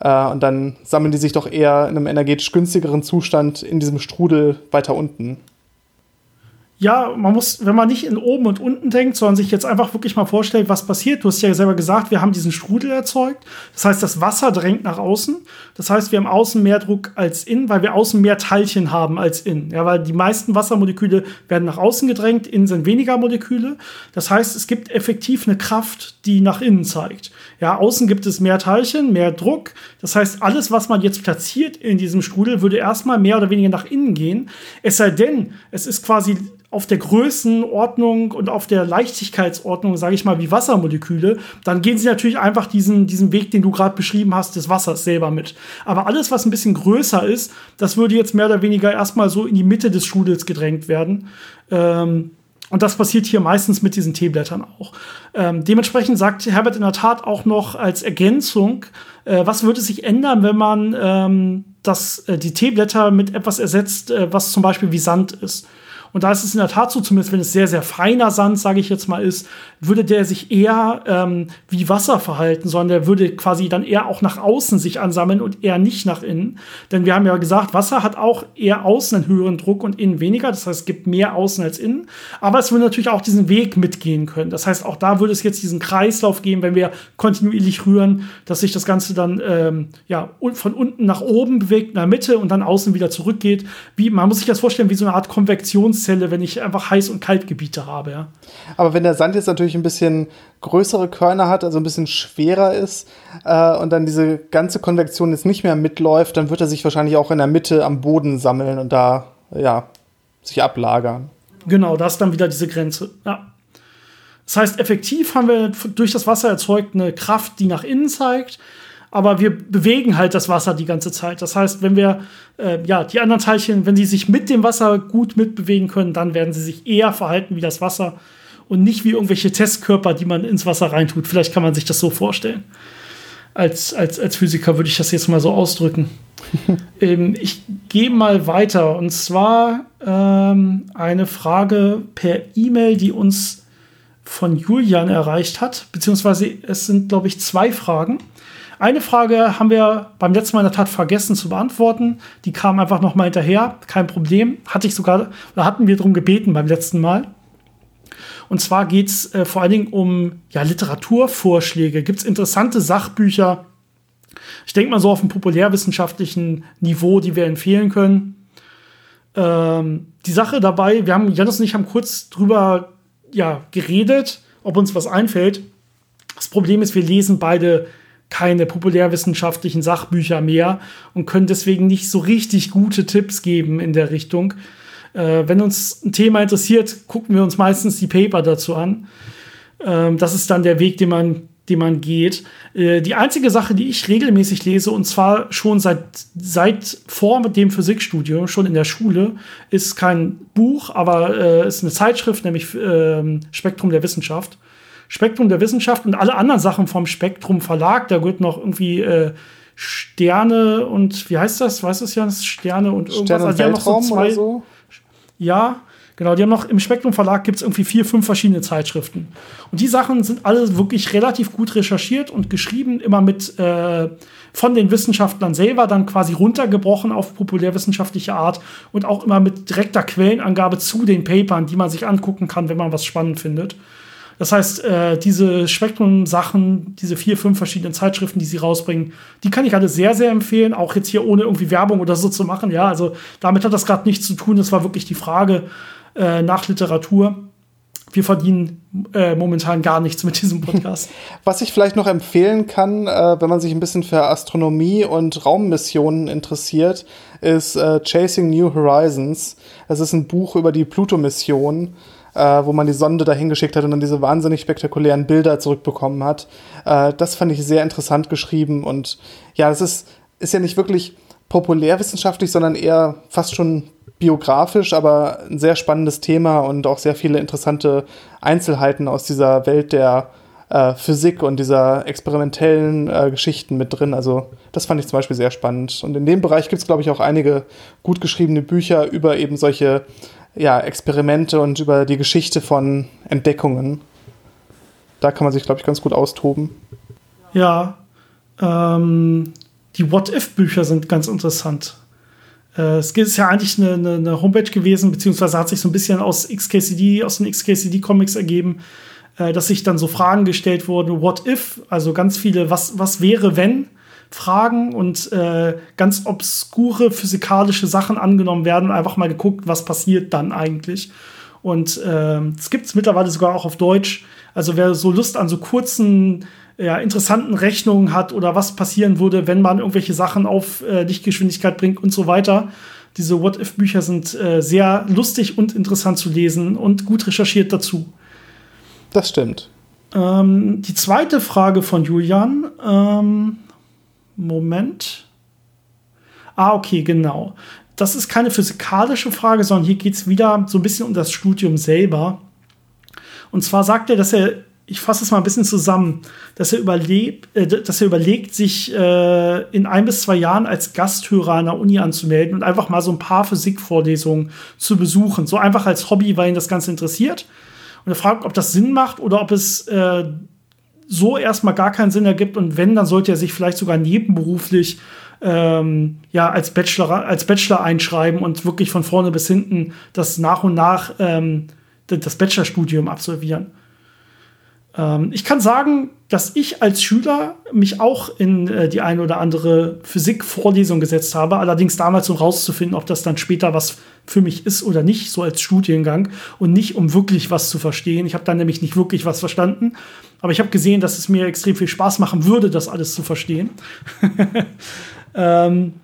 Äh, und dann sammeln die sich doch eher in einem energetisch günstigeren Zustand in diesem Strudel weiter unten ja, man muss, wenn man nicht in oben und unten denkt, sondern sich jetzt einfach wirklich mal vorstellt, was passiert. Du hast ja selber gesagt, wir haben diesen Strudel erzeugt. Das heißt, das Wasser drängt nach außen. Das heißt, wir haben außen mehr Druck als innen, weil wir außen mehr Teilchen haben als innen. Ja, weil die meisten Wassermoleküle werden nach außen gedrängt, innen sind weniger Moleküle. Das heißt, es gibt effektiv eine Kraft, die nach innen zeigt. Ja, außen gibt es mehr Teilchen, mehr Druck. Das heißt, alles, was man jetzt platziert in diesem Strudel, würde erstmal mehr oder weniger nach innen gehen. Es sei denn, es ist quasi auf der Größenordnung und auf der Leichtigkeitsordnung, sage ich mal, wie Wassermoleküle, dann gehen sie natürlich einfach diesen, diesen Weg, den du gerade beschrieben hast, des Wassers selber mit. Aber alles, was ein bisschen größer ist, das würde jetzt mehr oder weniger erstmal so in die Mitte des Strudels gedrängt werden. Ähm, und das passiert hier meistens mit diesen Teeblättern auch. Ähm, dementsprechend sagt Herbert in der Tat auch noch als Ergänzung, äh, was würde sich ändern, wenn man ähm, das, äh, die Teeblätter mit etwas ersetzt, äh, was zum Beispiel wie Sand ist. Und da ist es in der Tat so, zumindest wenn es sehr, sehr feiner Sand, sage ich jetzt mal, ist, würde der sich eher ähm, wie Wasser verhalten, sondern der würde quasi dann eher auch nach außen sich ansammeln und eher nicht nach innen. Denn wir haben ja gesagt, Wasser hat auch eher außen einen höheren Druck und innen weniger. Das heißt, es gibt mehr außen als innen. Aber es würde natürlich auch diesen Weg mitgehen können. Das heißt, auch da würde es jetzt diesen Kreislauf geben, wenn wir kontinuierlich rühren, dass sich das Ganze dann ähm, ja, von unten nach oben bewegt, in der Mitte und dann außen wieder zurückgeht. Wie, man muss sich das vorstellen wie so eine Art Konvektions Zelle, wenn ich einfach Heiß- und Kaltgebiete habe. Ja. Aber wenn der Sand jetzt natürlich ein bisschen größere Körner hat, also ein bisschen schwerer ist äh, und dann diese ganze Konvektion jetzt nicht mehr mitläuft, dann wird er sich wahrscheinlich auch in der Mitte am Boden sammeln und da ja sich ablagern. Genau, das ist dann wieder diese Grenze. Ja. Das heißt, effektiv haben wir durch das Wasser erzeugt eine Kraft, die nach innen zeigt aber wir bewegen halt das Wasser die ganze Zeit. Das heißt, wenn wir äh, ja die anderen Teilchen, wenn sie sich mit dem Wasser gut mitbewegen können, dann werden sie sich eher verhalten wie das Wasser und nicht wie irgendwelche Testkörper, die man ins Wasser reintut. Vielleicht kann man sich das so vorstellen. Als, als, als Physiker würde ich das jetzt mal so ausdrücken. ähm, ich gehe mal weiter und zwar ähm, eine Frage per E-Mail, die uns von Julian erreicht hat, beziehungsweise es sind, glaube ich, zwei Fragen. Eine Frage haben wir beim letzten Mal in der Tat vergessen zu beantworten. Die kam einfach noch mal hinterher. Kein Problem. Hatte ich sogar, da hatten wir darum gebeten beim letzten Mal. Und zwar geht es äh, vor allen Dingen um ja, Literaturvorschläge. Gibt es interessante Sachbücher? Ich denke mal so auf einem populärwissenschaftlichen Niveau, die wir empfehlen können. Ähm, die Sache dabei, wir haben, Janis und ich haben kurz drüber ja, geredet, ob uns was einfällt. Das Problem ist, wir lesen beide keine populärwissenschaftlichen Sachbücher mehr und können deswegen nicht so richtig gute Tipps geben in der Richtung. Äh, wenn uns ein Thema interessiert, gucken wir uns meistens die Paper dazu an. Ähm, das ist dann der Weg, den man, den man geht. Äh, die einzige Sache, die ich regelmäßig lese, und zwar schon seit, seit vor dem Physikstudium, schon in der Schule, ist kein Buch, aber äh, ist eine Zeitschrift, nämlich äh, Spektrum der Wissenschaft. Spektrum der Wissenschaft und alle anderen Sachen vom Spektrum Verlag. Da wird noch irgendwie äh, Sterne und wie heißt das? Weißt du es ja? Sterne und irgendwas. Sterne und also, Weltraum so zwei, oder so? Ja, genau. Die haben noch im Spektrum Verlag gibt es irgendwie vier, fünf verschiedene Zeitschriften. Und die Sachen sind alle wirklich relativ gut recherchiert und geschrieben, immer mit äh, von den Wissenschaftlern selber dann quasi runtergebrochen auf populärwissenschaftliche Art und auch immer mit direkter Quellenangabe zu den Papern, die man sich angucken kann, wenn man was spannend findet. Das heißt, äh, diese Spektrum-Sachen, diese vier, fünf verschiedenen Zeitschriften, die sie rausbringen, die kann ich alle sehr, sehr empfehlen. Auch jetzt hier ohne irgendwie Werbung oder so zu machen. Ja, also damit hat das gerade nichts zu tun. Das war wirklich die Frage äh, nach Literatur. Wir verdienen äh, momentan gar nichts mit diesem Podcast. Was ich vielleicht noch empfehlen kann, äh, wenn man sich ein bisschen für Astronomie und Raummissionen interessiert, ist äh, Chasing New Horizons. Das ist ein Buch über die Pluto-Mission äh, wo man die Sonde dahin geschickt hat und dann diese wahnsinnig spektakulären Bilder zurückbekommen hat. Äh, das fand ich sehr interessant geschrieben und ja, das ist, ist ja nicht wirklich populärwissenschaftlich, sondern eher fast schon biografisch, aber ein sehr spannendes Thema und auch sehr viele interessante Einzelheiten aus dieser Welt der äh, Physik und dieser experimentellen äh, Geschichten mit drin. Also das fand ich zum Beispiel sehr spannend. Und in dem Bereich gibt es, glaube ich, auch einige gut geschriebene Bücher über eben solche ja, Experimente und über die Geschichte von Entdeckungen. Da kann man sich, glaube ich, ganz gut austoben. Ja, ähm, die What-If-Bücher sind ganz interessant. Äh, es ist ja eigentlich eine, eine, eine, Homepage gewesen, beziehungsweise hat sich so ein bisschen aus XKCD, aus den XKCD-Comics ergeben, äh, dass sich dann so Fragen gestellt wurden, What if? Also ganz viele, was, was wäre, wenn? Fragen und äh, ganz obskure physikalische Sachen angenommen werden und einfach mal geguckt, was passiert dann eigentlich. Und äh, es gibt es mittlerweile sogar auch auf Deutsch. Also wer so Lust an so kurzen, ja, interessanten Rechnungen hat oder was passieren würde, wenn man irgendwelche Sachen auf äh, Lichtgeschwindigkeit bringt und so weiter. Diese What-If-Bücher sind äh, sehr lustig und interessant zu lesen und gut recherchiert dazu. Das stimmt. Ähm, die zweite Frage von Julian. Ähm, Moment. Ah, okay, genau. Das ist keine physikalische Frage, sondern hier geht es wieder so ein bisschen um das Studium selber. Und zwar sagt er, dass er, ich fasse es mal ein bisschen zusammen, dass er, überlebt, äh, dass er überlegt, sich äh, in ein bis zwei Jahren als Gasthörer an der Uni anzumelden und einfach mal so ein paar Physikvorlesungen zu besuchen. So einfach als Hobby, weil ihn das Ganze interessiert. Und er fragt, ob das Sinn macht oder ob es äh, so erstmal gar keinen Sinn ergibt und wenn, dann sollte er sich vielleicht sogar nebenberuflich ähm, ja, als Bachelor, als Bachelor einschreiben und wirklich von vorne bis hinten das nach und nach ähm, das Bachelorstudium absolvieren. Ähm, ich kann sagen, dass ich als Schüler mich auch in äh, die eine oder andere Physikvorlesung gesetzt habe, allerdings damals, um rauszufinden, ob das dann später was für mich ist oder nicht, so als Studiengang und nicht, um wirklich was zu verstehen. Ich habe dann nämlich nicht wirklich was verstanden, aber ich habe gesehen, dass es mir extrem viel Spaß machen würde, das alles zu verstehen. ähm,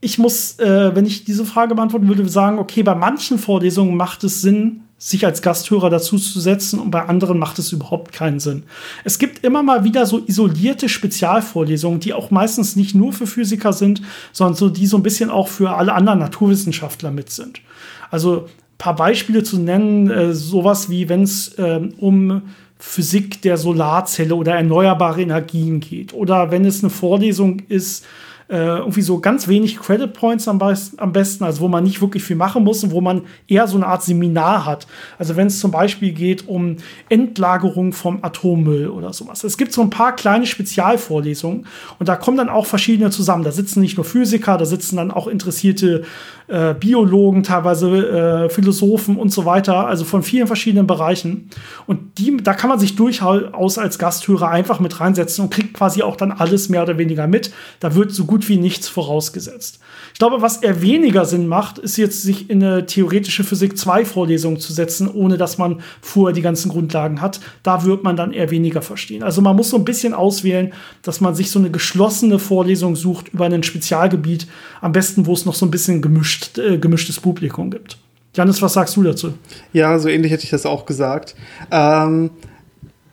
ich muss, äh, wenn ich diese Frage beantworten würde, sagen, okay, bei manchen Vorlesungen macht es Sinn, sich als Gasthörer dazu zu setzen und bei anderen macht es überhaupt keinen Sinn. Es gibt immer mal wieder so isolierte Spezialvorlesungen, die auch meistens nicht nur für Physiker sind, sondern so, die so ein bisschen auch für alle anderen Naturwissenschaftler mit sind. Also ein paar Beispiele zu nennen, äh, sowas wie wenn es äh, um Physik der Solarzelle oder erneuerbare Energien geht oder wenn es eine Vorlesung ist, äh, irgendwie so ganz wenig Credit Points am, am, besten, also wo man nicht wirklich viel machen muss und wo man eher so eine Art Seminar hat. Also wenn es zum Beispiel geht um Endlagerung vom Atommüll oder sowas. Es gibt so ein paar kleine Spezialvorlesungen und da kommen dann auch verschiedene zusammen. Da sitzen nicht nur Physiker, da sitzen dann auch interessierte äh, Biologen, teilweise äh, Philosophen und so weiter, also von vielen verschiedenen Bereichen. Und die, da kann man sich durchaus als Gasthörer einfach mit reinsetzen und kriegt quasi auch dann alles mehr oder weniger mit. Da wird so gut wie nichts vorausgesetzt. Ich glaube, was eher weniger Sinn macht, ist jetzt sich in eine theoretische Physik 2 Vorlesung zu setzen, ohne dass man vorher die ganzen Grundlagen hat. Da wird man dann eher weniger verstehen. Also man muss so ein bisschen auswählen, dass man sich so eine geschlossene Vorlesung sucht über ein Spezialgebiet, am besten, wo es noch so ein bisschen gemischt, äh, gemischtes Publikum gibt. Janis, was sagst du dazu? Ja, so ähnlich hätte ich das auch gesagt. Ähm,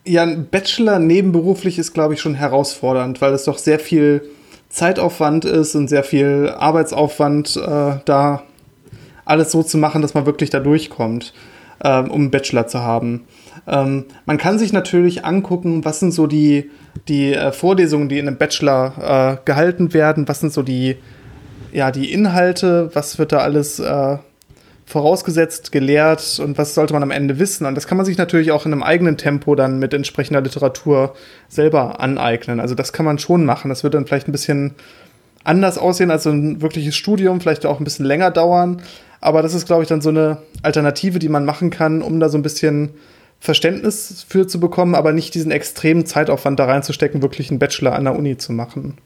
ja, ein Bachelor nebenberuflich ist, glaube ich, schon herausfordernd, weil es doch sehr viel Zeitaufwand ist und sehr viel Arbeitsaufwand, äh, da alles so zu machen, dass man wirklich da durchkommt, äh, um einen Bachelor zu haben. Ähm, man kann sich natürlich angucken, was sind so die, die äh, Vorlesungen, die in einem Bachelor äh, gehalten werden, was sind so die, ja, die Inhalte, was wird da alles äh, vorausgesetzt, gelehrt und was sollte man am Ende wissen. Und das kann man sich natürlich auch in einem eigenen Tempo dann mit entsprechender Literatur selber aneignen. Also das kann man schon machen. Das wird dann vielleicht ein bisschen anders aussehen als so ein wirkliches Studium, vielleicht auch ein bisschen länger dauern. Aber das ist, glaube ich, dann so eine Alternative, die man machen kann, um da so ein bisschen Verständnis für zu bekommen, aber nicht diesen extremen Zeitaufwand da reinzustecken, wirklich einen Bachelor an der Uni zu machen.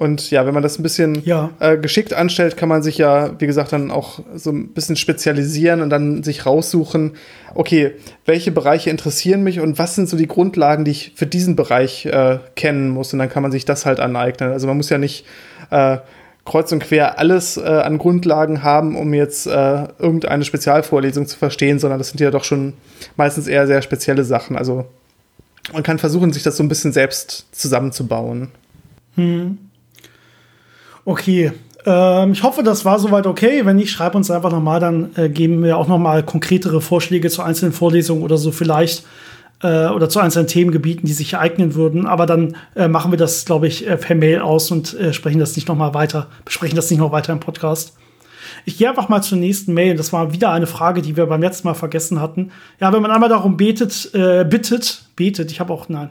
Und ja, wenn man das ein bisschen ja. äh, geschickt anstellt, kann man sich ja, wie gesagt, dann auch so ein bisschen spezialisieren und dann sich raussuchen, okay, welche Bereiche interessieren mich und was sind so die Grundlagen, die ich für diesen Bereich äh, kennen muss. Und dann kann man sich das halt aneignen. Also man muss ja nicht äh, kreuz und quer alles äh, an Grundlagen haben, um jetzt äh, irgendeine Spezialvorlesung zu verstehen, sondern das sind ja doch schon meistens eher sehr spezielle Sachen. Also man kann versuchen, sich das so ein bisschen selbst zusammenzubauen. Hm. Okay. Ähm, ich hoffe, das war soweit okay. Wenn nicht, schreib uns einfach nochmal, dann äh, geben wir auch nochmal konkretere Vorschläge zu einzelnen Vorlesungen oder so vielleicht äh, oder zu einzelnen Themengebieten, die sich eignen würden. Aber dann äh, machen wir das, glaube ich, äh, per Mail aus und äh, sprechen das nicht nochmal weiter, besprechen das nicht noch weiter im Podcast. Ich gehe einfach mal zur nächsten Mail. Das war wieder eine Frage, die wir beim letzten Mal vergessen hatten. Ja, wenn man einmal darum betet, äh, bittet, betet, ich habe auch, nein,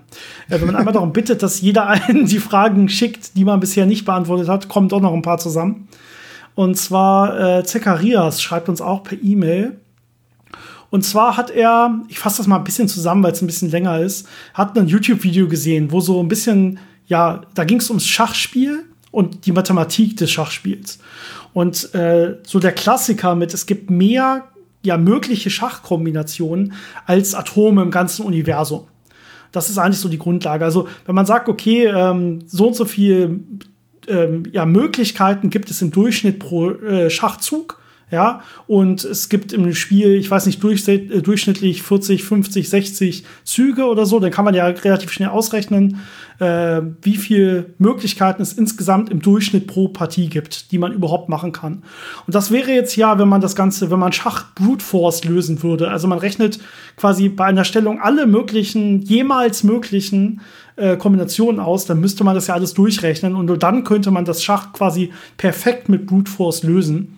äh, wenn man einmal darum bittet, dass jeder einen die Fragen schickt, die man bisher nicht beantwortet hat, kommen doch noch ein paar zusammen. Und zwar äh, Zecharias schreibt uns auch per E-Mail. Und zwar hat er, ich fasse das mal ein bisschen zusammen, weil es ein bisschen länger ist, hat ein YouTube-Video gesehen, wo so ein bisschen, ja, da ging es ums Schachspiel und die Mathematik des Schachspiels. Und äh, so der Klassiker mit, es gibt mehr ja, mögliche Schachkombinationen als Atome im ganzen Universum. Das ist eigentlich so die Grundlage. Also, wenn man sagt, okay, ähm, so und so viele ähm, ja, Möglichkeiten gibt es im Durchschnitt pro äh, Schachzug, ja, und es gibt im Spiel, ich weiß nicht, durch, äh, durchschnittlich 40, 50, 60 Züge oder so, dann kann man ja relativ schnell ausrechnen, äh, wie viel Möglichkeiten es insgesamt im Durchschnitt pro Partie gibt, die man überhaupt machen kann. Und das wäre jetzt ja, wenn man das Ganze, wenn man Schach Brute Force lösen würde. Also man rechnet quasi bei einer Stellung alle möglichen, jemals möglichen äh, Kombinationen aus, dann müsste man das ja alles durchrechnen und nur dann könnte man das Schach quasi perfekt mit Brute Force lösen.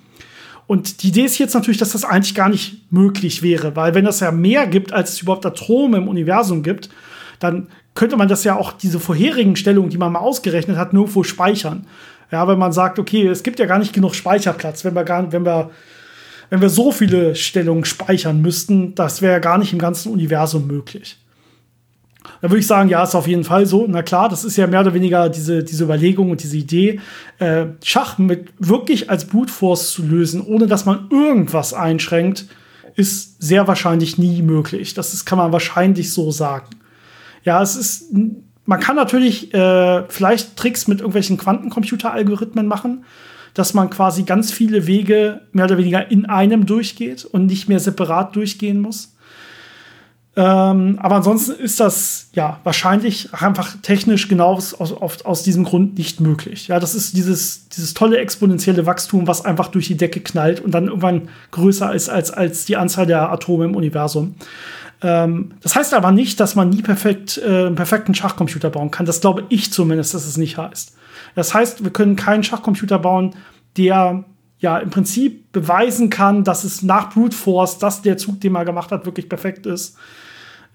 Und die Idee ist jetzt natürlich, dass das eigentlich gar nicht möglich wäre, weil wenn das ja mehr gibt, als es überhaupt Atome im Universum gibt, dann könnte man das ja auch diese vorherigen Stellungen, die man mal ausgerechnet hat, nirgendwo speichern. Ja, wenn man sagt, okay, es gibt ja gar nicht genug Speicherplatz, wenn wir gar, wenn wir, wenn wir so viele Stellungen speichern müssten, das wäre ja gar nicht im ganzen Universum möglich. Da würde ich sagen, ja, ist auf jeden Fall so. Na klar, das ist ja mehr oder weniger diese, diese Überlegung und diese Idee, äh, Schach mit wirklich als Brute Force zu lösen, ohne dass man irgendwas einschränkt, ist sehr wahrscheinlich nie möglich. Das ist, kann man wahrscheinlich so sagen. Ja, es ist, man kann natürlich äh, vielleicht Tricks mit irgendwelchen Quantencomputer-Algorithmen machen, dass man quasi ganz viele Wege mehr oder weniger in einem durchgeht und nicht mehr separat durchgehen muss. Ähm, aber ansonsten ist das ja wahrscheinlich einfach technisch genau aus, aus, aus diesem Grund nicht möglich. Ja, das ist dieses, dieses tolle exponentielle Wachstum, was einfach durch die Decke knallt und dann irgendwann größer ist als, als die Anzahl der Atome im Universum. Ähm, das heißt aber nicht, dass man nie perfekt, äh, einen perfekten Schachcomputer bauen kann. Das glaube ich zumindest, dass es nicht heißt. Das heißt, wir können keinen Schachcomputer bauen, der ja im Prinzip beweisen kann, dass es nach Brute Force, dass der Zug, den man gemacht hat, wirklich perfekt ist.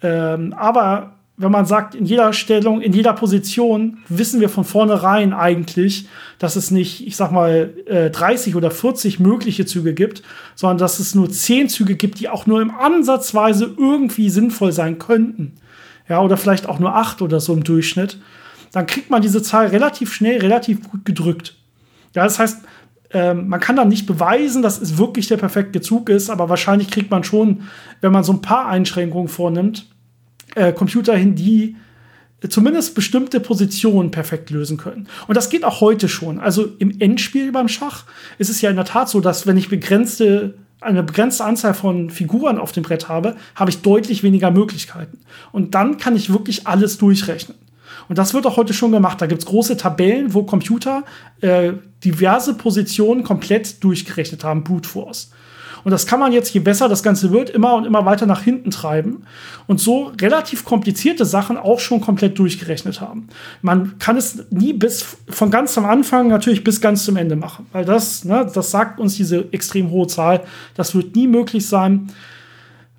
Ähm, aber wenn man sagt, in jeder Stellung, in jeder Position, wissen wir von vornherein eigentlich, dass es nicht, ich sag mal, äh, 30 oder 40 mögliche Züge gibt, sondern dass es nur 10 Züge gibt, die auch nur im Ansatzweise irgendwie sinnvoll sein könnten. Ja, oder vielleicht auch nur 8 oder so im Durchschnitt. Dann kriegt man diese Zahl relativ schnell, relativ gut gedrückt. Ja, das heißt, ähm, man kann dann nicht beweisen, dass es wirklich der perfekte Zug ist, aber wahrscheinlich kriegt man schon, wenn man so ein paar Einschränkungen vornimmt, äh, Computer hin, die zumindest bestimmte Positionen perfekt lösen können. Und das geht auch heute schon. Also im Endspiel beim Schach ist es ja in der Tat so, dass wenn ich begrenzte eine begrenzte Anzahl von Figuren auf dem Brett habe, habe ich deutlich weniger Möglichkeiten. Und dann kann ich wirklich alles durchrechnen. Und das wird auch heute schon gemacht. Da gibt es große Tabellen, wo Computer äh, diverse Positionen komplett durchgerechnet haben, Brute Force. Und das kann man jetzt, je besser das Ganze wird, immer und immer weiter nach hinten treiben und so relativ komplizierte Sachen auch schon komplett durchgerechnet haben. Man kann es nie bis von ganz am Anfang natürlich bis ganz zum Ende machen, weil das, ne, das sagt uns diese extrem hohe Zahl. Das wird nie möglich sein.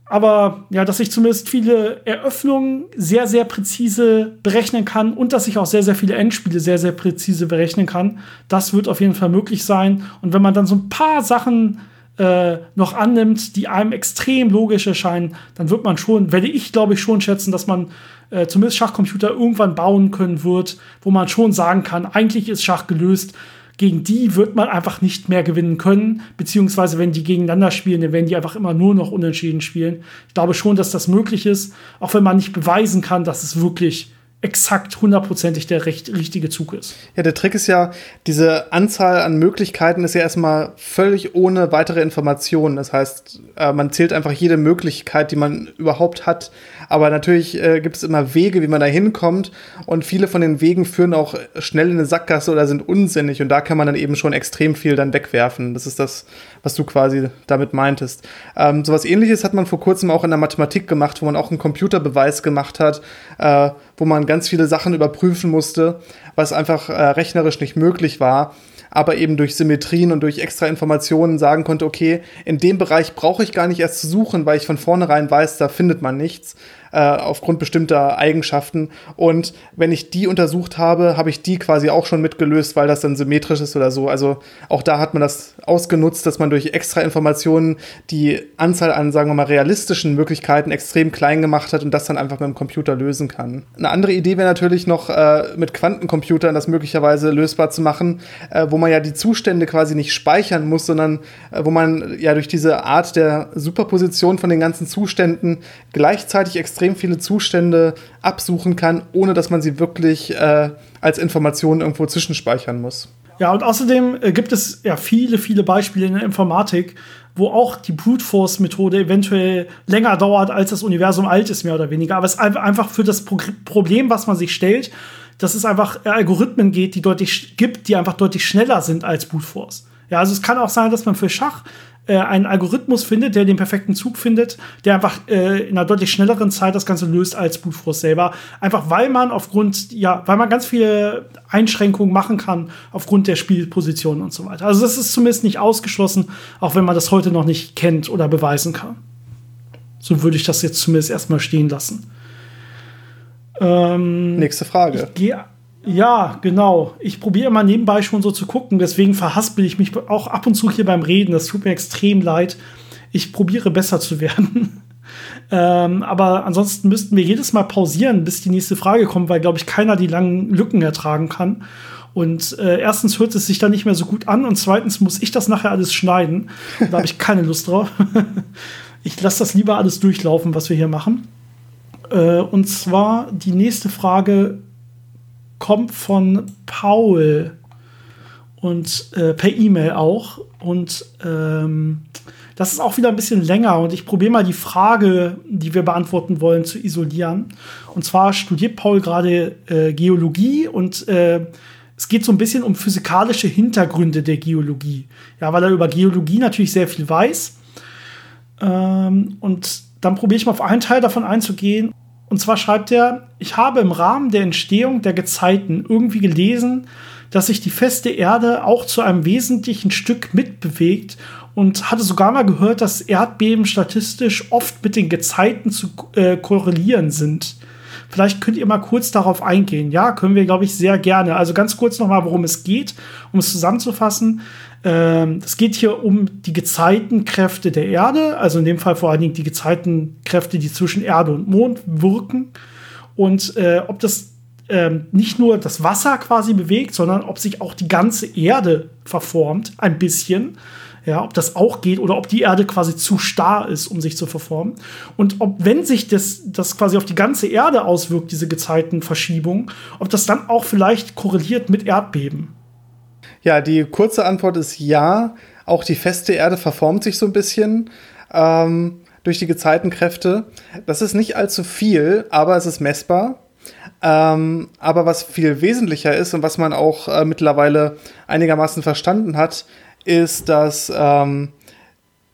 Aber ja, dass ich zumindest viele Eröffnungen sehr, sehr präzise berechnen kann und dass ich auch sehr, sehr viele Endspiele sehr, sehr präzise berechnen kann, das wird auf jeden Fall möglich sein. Und wenn man dann so ein paar Sachen äh, noch annimmt, die einem extrem logisch erscheinen, dann wird man schon, werde ich glaube ich schon schätzen, dass man äh, zumindest Schachcomputer irgendwann bauen können wird, wo man schon sagen kann, eigentlich ist Schach gelöst. Gegen die wird man einfach nicht mehr gewinnen können, beziehungsweise wenn die gegeneinander spielen, dann werden die einfach immer nur noch unentschieden spielen. Ich glaube schon, dass das möglich ist, auch wenn man nicht beweisen kann, dass es wirklich exakt hundertprozentig der recht, richtige Zug ist. Ja, der Trick ist ja, diese Anzahl an Möglichkeiten ist ja erstmal völlig ohne weitere Informationen. Das heißt, äh, man zählt einfach jede Möglichkeit, die man überhaupt hat. Aber natürlich äh, gibt es immer Wege, wie man da hinkommt. Und viele von den Wegen führen auch schnell in eine Sackgasse oder sind unsinnig. Und da kann man dann eben schon extrem viel dann wegwerfen. Das ist das, was du quasi damit meintest. Ähm, sowas ähnliches hat man vor kurzem auch in der Mathematik gemacht, wo man auch einen Computerbeweis gemacht hat, äh, wo man ganz viele Sachen überprüfen musste, was einfach äh, rechnerisch nicht möglich war aber eben durch Symmetrien und durch extra Informationen sagen konnte, okay, in dem Bereich brauche ich gar nicht erst zu suchen, weil ich von vornherein weiß, da findet man nichts äh, aufgrund bestimmter Eigenschaften. Und wenn ich die untersucht habe, habe ich die quasi auch schon mitgelöst, weil das dann symmetrisch ist oder so. Also auch da hat man das ausgenutzt, dass man durch extra Informationen die Anzahl an, sagen wir mal, realistischen Möglichkeiten extrem klein gemacht hat und das dann einfach mit dem Computer lösen kann. Eine andere Idee wäre natürlich noch äh, mit Quantencomputern das möglicherweise lösbar zu machen, äh, wo man ja die Zustände quasi nicht speichern muss, sondern äh, wo man ja durch diese Art der Superposition von den ganzen Zuständen gleichzeitig extrem extrem viele Zustände absuchen kann, ohne dass man sie wirklich äh, als Information irgendwo zwischenspeichern muss. Ja, und außerdem äh, gibt es ja viele, viele Beispiele in der Informatik, wo auch die Brute Force Methode eventuell länger dauert, als das Universum alt ist, mehr oder weniger. Aber es ist einfach für das Pro Problem, was man sich stellt, dass es einfach Algorithmen geht, die deutlich gibt, die einfach deutlich schneller sind als Brute Force. Ja, also es kann auch sein, dass man für Schach äh, einen Algorithmus findet, der den perfekten Zug findet, der einfach äh, in einer deutlich schnelleren Zeit das Ganze löst als Brute selber. Einfach weil man aufgrund, ja, weil man ganz viele Einschränkungen machen kann aufgrund der Spielposition und so weiter. Also das ist zumindest nicht ausgeschlossen, auch wenn man das heute noch nicht kennt oder beweisen kann. So würde ich das jetzt zumindest erstmal stehen lassen. Ähm, Nächste Frage. Ich gehe ja, genau. Ich probiere immer nebenbei schon so zu gucken, deswegen verhaspel ich mich auch ab und zu hier beim Reden. Das tut mir extrem leid. Ich probiere besser zu werden. ähm, aber ansonsten müssten wir jedes Mal pausieren, bis die nächste Frage kommt, weil, glaube ich, keiner die langen Lücken ertragen kann. Und äh, erstens hört es sich dann nicht mehr so gut an und zweitens muss ich das nachher alles schneiden. Da habe ich keine Lust drauf. ich lasse das lieber alles durchlaufen, was wir hier machen. Äh, und zwar die nächste Frage kommt von Paul und äh, per E-Mail auch. Und ähm, das ist auch wieder ein bisschen länger und ich probiere mal die Frage, die wir beantworten wollen, zu isolieren. Und zwar studiert Paul gerade äh, Geologie und äh, es geht so ein bisschen um physikalische Hintergründe der Geologie. Ja, weil er über Geologie natürlich sehr viel weiß. Ähm, und dann probiere ich mal auf einen Teil davon einzugehen. Und zwar schreibt er, ich habe im Rahmen der Entstehung der Gezeiten irgendwie gelesen, dass sich die feste Erde auch zu einem wesentlichen Stück mitbewegt und hatte sogar mal gehört, dass Erdbeben statistisch oft mit den Gezeiten zu äh, korrelieren sind. Vielleicht könnt ihr mal kurz darauf eingehen. Ja, können wir, glaube ich, sehr gerne. Also ganz kurz nochmal, worum es geht, um es zusammenzufassen. Ähm, es geht hier um die Gezeitenkräfte der Erde, also in dem Fall vor allen Dingen die Gezeitenkräfte, die zwischen Erde und Mond wirken. Und äh, ob das ähm, nicht nur das Wasser quasi bewegt, sondern ob sich auch die ganze Erde verformt, ein bisschen. Ja, ob das auch geht oder ob die Erde quasi zu starr ist, um sich zu verformen. Und ob, wenn sich das, das quasi auf die ganze Erde auswirkt, diese Gezeitenverschiebung, ob das dann auch vielleicht korreliert mit Erdbeben. Ja, die kurze Antwort ist ja. Auch die feste Erde verformt sich so ein bisschen ähm, durch die Gezeitenkräfte. Das ist nicht allzu viel, aber es ist messbar. Ähm, aber was viel wesentlicher ist und was man auch äh, mittlerweile einigermaßen verstanden hat, ist, dass ähm,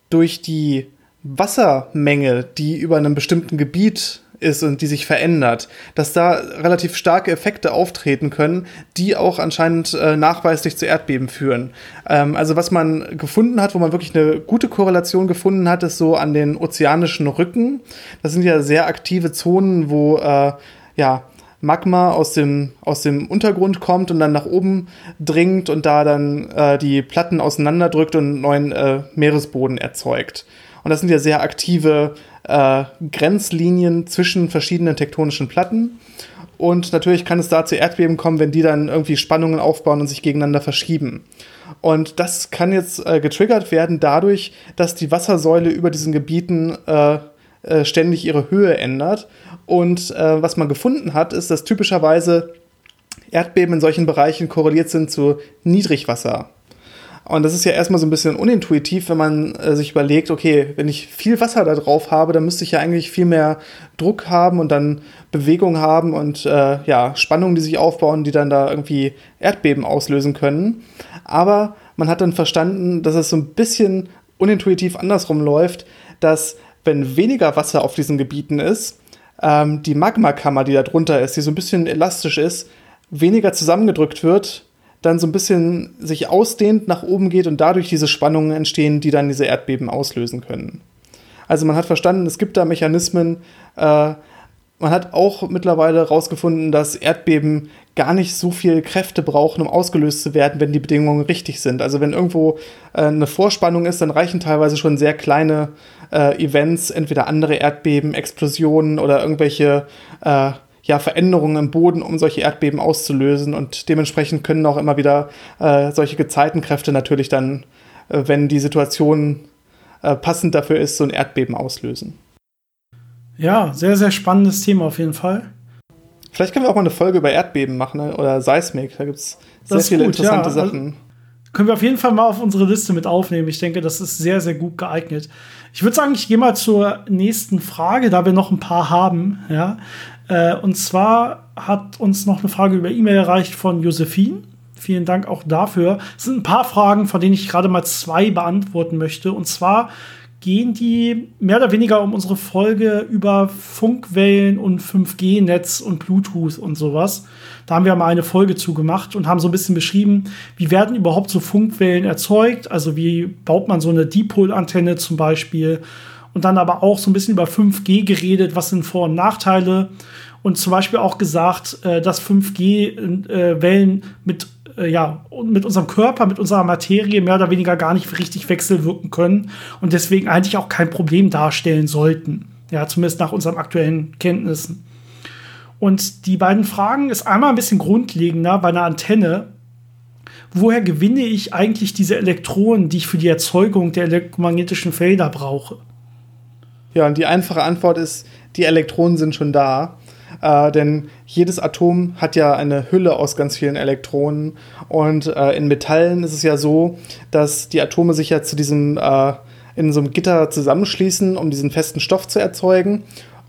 durch die Wassermenge, die über einem bestimmten Gebiet ist und die sich verändert, dass da relativ starke Effekte auftreten können, die auch anscheinend äh, nachweislich zu Erdbeben führen. Ähm, also was man gefunden hat, wo man wirklich eine gute Korrelation gefunden hat, ist so an den ozeanischen Rücken. Das sind ja sehr aktive Zonen, wo äh, ja Magma aus dem, aus dem Untergrund kommt und dann nach oben dringt und da dann äh, die Platten auseinanderdrückt und einen neuen äh, Meeresboden erzeugt. Und das sind ja sehr aktive äh, Grenzlinien zwischen verschiedenen tektonischen Platten. Und natürlich kann es da zu Erdbeben kommen, wenn die dann irgendwie Spannungen aufbauen und sich gegeneinander verschieben. Und das kann jetzt äh, getriggert werden dadurch, dass die Wassersäule über diesen Gebieten äh, äh, ständig ihre Höhe ändert. Und äh, was man gefunden hat, ist, dass typischerweise Erdbeben in solchen Bereichen korreliert sind zu Niedrigwasser. Und das ist ja erstmal so ein bisschen unintuitiv, wenn man äh, sich überlegt, okay, wenn ich viel Wasser da drauf habe, dann müsste ich ja eigentlich viel mehr Druck haben und dann Bewegung haben und äh, ja, Spannungen, die sich aufbauen, die dann da irgendwie Erdbeben auslösen können. Aber man hat dann verstanden, dass es so ein bisschen unintuitiv andersrum läuft, dass wenn weniger Wasser auf diesen Gebieten ist, ähm, die Magmakammer, die da drunter ist, die so ein bisschen elastisch ist, weniger zusammengedrückt wird, dann so ein bisschen sich ausdehnt, nach oben geht und dadurch diese Spannungen entstehen, die dann diese Erdbeben auslösen können. Also man hat verstanden, es gibt da Mechanismen, äh, man hat auch mittlerweile herausgefunden, dass Erdbeben gar nicht so viel Kräfte brauchen, um ausgelöst zu werden, wenn die Bedingungen richtig sind. Also wenn irgendwo äh, eine Vorspannung ist, dann reichen teilweise schon sehr kleine äh, Events, entweder andere Erdbeben, Explosionen oder irgendwelche äh, ja, Veränderungen im Boden, um solche Erdbeben auszulösen. Und dementsprechend können auch immer wieder äh, solche Gezeitenkräfte natürlich dann, äh, wenn die Situation äh, passend dafür ist, so ein Erdbeben auslösen. Ja, sehr, sehr spannendes Thema auf jeden Fall. Vielleicht können wir auch mal eine Folge über Erdbeben machen ne? oder Seismik. Da gibt es sehr viele gut, interessante ja. Sachen. Also, können wir auf jeden Fall mal auf unsere Liste mit aufnehmen. Ich denke, das ist sehr, sehr gut geeignet. Ich würde sagen, ich gehe mal zur nächsten Frage, da wir noch ein paar haben. Ja. Äh, und zwar hat uns noch eine Frage über E-Mail erreicht von Josephine. Vielen Dank auch dafür. Es sind ein paar Fragen, von denen ich gerade mal zwei beantworten möchte. Und zwar gehen die mehr oder weniger um unsere Folge über Funkwellen und 5G-Netz und Bluetooth und sowas. Da haben wir mal eine Folge zu gemacht und haben so ein bisschen beschrieben, wie werden überhaupt so Funkwellen erzeugt, also wie baut man so eine Dipol-Antenne zum Beispiel und dann aber auch so ein bisschen über 5G geredet, was sind Vor- und Nachteile und zum Beispiel auch gesagt, äh, dass 5G-Wellen äh, mit äh, ja, mit unserem Körper, mit unserer Materie mehr oder weniger gar nicht richtig wechselwirken können und deswegen eigentlich auch kein Problem darstellen sollten. Ja, zumindest nach unseren aktuellen Kenntnissen. Und die beiden Fragen ist einmal ein bisschen grundlegender bei einer Antenne. Woher gewinne ich eigentlich diese Elektronen, die ich für die Erzeugung der elektromagnetischen Felder brauche? Ja, und die einfache Antwort ist, die Elektronen sind schon da. Äh, denn jedes Atom hat ja eine Hülle aus ganz vielen Elektronen. Und äh, in Metallen ist es ja so, dass die Atome sich ja zu diesem, äh, in so einem Gitter zusammenschließen, um diesen festen Stoff zu erzeugen.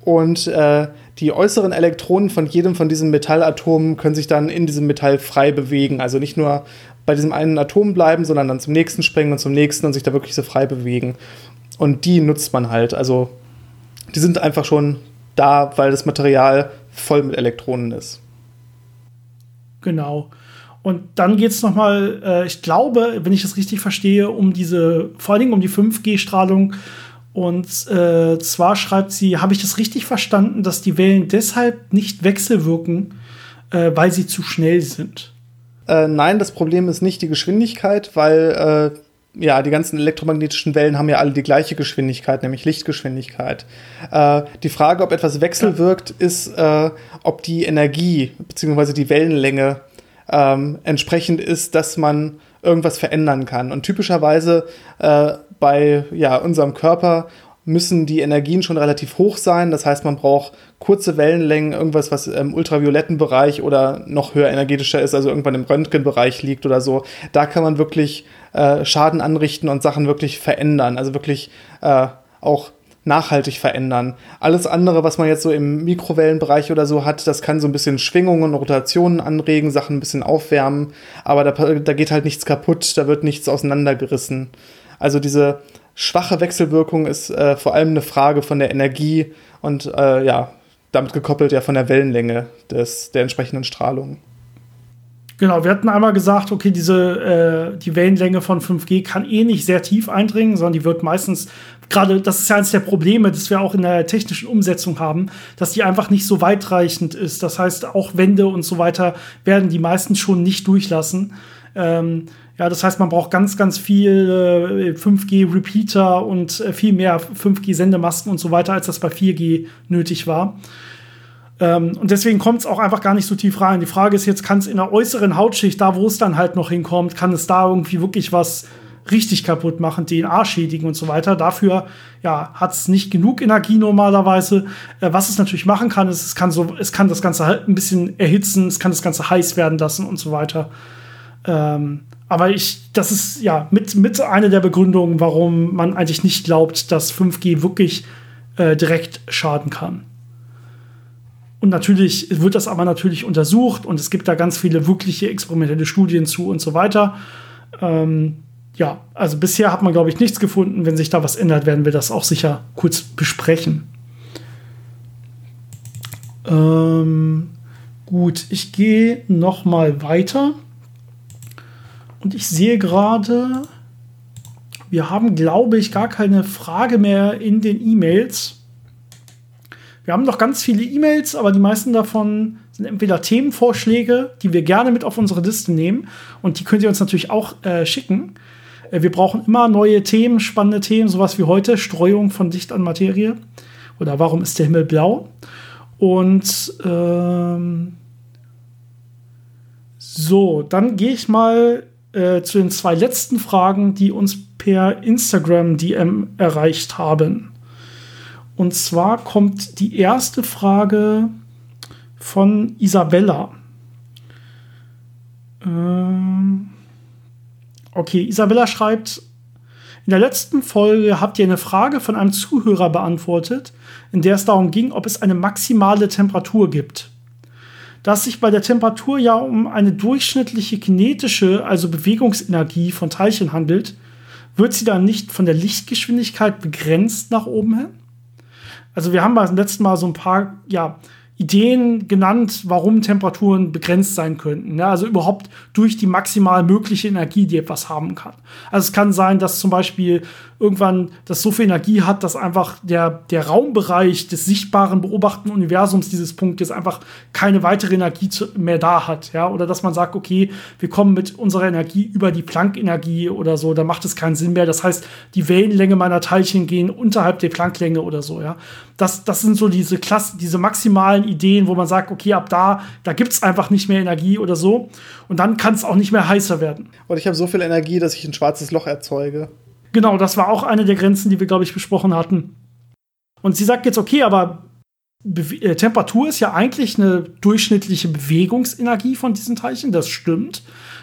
Und äh, die äußeren Elektronen von jedem von diesen Metallatomen können sich dann in diesem Metall frei bewegen. Also nicht nur bei diesem einen Atom bleiben, sondern dann zum nächsten springen und zum nächsten und sich da wirklich so frei bewegen. Und die nutzt man halt. Also die sind einfach schon da, weil das Material voll mit Elektronen ist. Genau. Und dann geht es nochmal, äh, ich glaube, wenn ich das richtig verstehe, um diese, vor allen Dingen um die 5G-Strahlung. Und äh, zwar schreibt sie, habe ich das richtig verstanden, dass die Wellen deshalb nicht wechselwirken, äh, weil sie zu schnell sind? Äh, nein, das Problem ist nicht die Geschwindigkeit, weil äh, ja, die ganzen elektromagnetischen Wellen haben ja alle die gleiche Geschwindigkeit, nämlich Lichtgeschwindigkeit. Äh, die Frage, ob etwas wechselwirkt, ist, äh, ob die Energie bzw. die Wellenlänge ähm, entsprechend ist, dass man irgendwas verändern kann. Und typischerweise äh, bei ja, unserem Körper müssen die Energien schon relativ hoch sein. Das heißt, man braucht kurze Wellenlängen, irgendwas, was im ultravioletten Bereich oder noch höher energetischer ist, also irgendwann im Röntgenbereich liegt oder so. Da kann man wirklich äh, Schaden anrichten und Sachen wirklich verändern. Also wirklich äh, auch nachhaltig verändern. Alles andere, was man jetzt so im Mikrowellenbereich oder so hat, das kann so ein bisschen Schwingungen, Rotationen anregen, Sachen ein bisschen aufwärmen, aber da, da geht halt nichts kaputt, da wird nichts auseinandergerissen. Also diese schwache Wechselwirkung ist äh, vor allem eine Frage von der Energie und äh, ja, damit gekoppelt ja von der Wellenlänge des, der entsprechenden Strahlung. Genau, wir hatten einmal gesagt, okay, diese äh, die Wellenlänge von 5G kann eh nicht sehr tief eindringen, sondern die wird meistens gerade, das ist ja eines der Probleme, das wir auch in der technischen Umsetzung haben, dass die einfach nicht so weitreichend ist. Das heißt, auch Wände und so weiter werden die meisten schon nicht durchlassen. Ähm, ja, das heißt, man braucht ganz, ganz viel äh, 5G-Repeater und äh, viel mehr 5G-Sendemasken und so weiter, als das bei 4G nötig war. Ähm, und deswegen kommt es auch einfach gar nicht so tief rein. Die Frage ist jetzt, kann es in der äußeren Hautschicht, da wo es dann halt noch hinkommt, kann es da irgendwie wirklich was richtig kaputt machen, DNA schädigen und so weiter. Dafür ja, hat es nicht genug Energie normalerweise. Äh, was es natürlich machen kann, ist, es kann, so, es kann das Ganze halt ein bisschen erhitzen, es kann das Ganze heiß werden lassen und so weiter. Ähm, aber ich, das ist ja mit, mit eine der Begründungen, warum man eigentlich nicht glaubt, dass 5G wirklich äh, direkt schaden kann. Und natürlich wird das aber natürlich untersucht und es gibt da ganz viele wirkliche experimentelle Studien zu und so weiter. Ähm, ja, also bisher hat man, glaube ich, nichts gefunden. Wenn sich da was ändert, werden wir das auch sicher kurz besprechen. Ähm, gut, ich gehe noch mal weiter. Und ich sehe gerade, wir haben, glaube ich, gar keine Frage mehr in den E-Mails. Wir haben noch ganz viele E-Mails, aber die meisten davon sind entweder Themenvorschläge, die wir gerne mit auf unsere Liste nehmen. Und die könnt ihr uns natürlich auch äh, schicken. Äh, wir brauchen immer neue Themen, spannende Themen, sowas wie heute, Streuung von Dicht an Materie. Oder warum ist der Himmel blau? Und ähm, so, dann gehe ich mal äh, zu den zwei letzten Fragen, die uns per Instagram DM erreicht haben. Und zwar kommt die erste Frage von Isabella. Ähm okay, Isabella schreibt, in der letzten Folge habt ihr eine Frage von einem Zuhörer beantwortet, in der es darum ging, ob es eine maximale Temperatur gibt. Da es sich bei der Temperatur ja um eine durchschnittliche kinetische, also Bewegungsenergie von Teilchen handelt, wird sie dann nicht von der Lichtgeschwindigkeit begrenzt nach oben hin? Also wir haben beim letzten Mal so ein paar, ja, Ideen genannt, warum Temperaturen begrenzt sein könnten. Ja, also überhaupt durch die maximal mögliche Energie, die etwas haben kann. Also es kann sein, dass zum Beispiel irgendwann das so viel Energie hat, dass einfach der, der Raumbereich des sichtbaren, beobachtenden Universums dieses Punktes einfach keine weitere Energie zu, mehr da hat. Ja? Oder dass man sagt, okay, wir kommen mit unserer Energie über die Planck-Energie oder so, da macht es keinen Sinn mehr. Das heißt, die Wellenlänge meiner Teilchen gehen unterhalb der Plancklänge oder so. Ja? Das, das sind so diese Klasse, diese maximalen Ideen, wo man sagt, okay, ab da, da gibt es einfach nicht mehr Energie oder so. Und dann kann es auch nicht mehr heißer werden. Und ich habe so viel Energie, dass ich ein schwarzes Loch erzeuge. Genau, das war auch eine der Grenzen, die wir, glaube ich, besprochen hatten. Und sie sagt jetzt, okay, aber Be äh, Temperatur ist ja eigentlich eine durchschnittliche Bewegungsenergie von diesen Teilchen, das stimmt.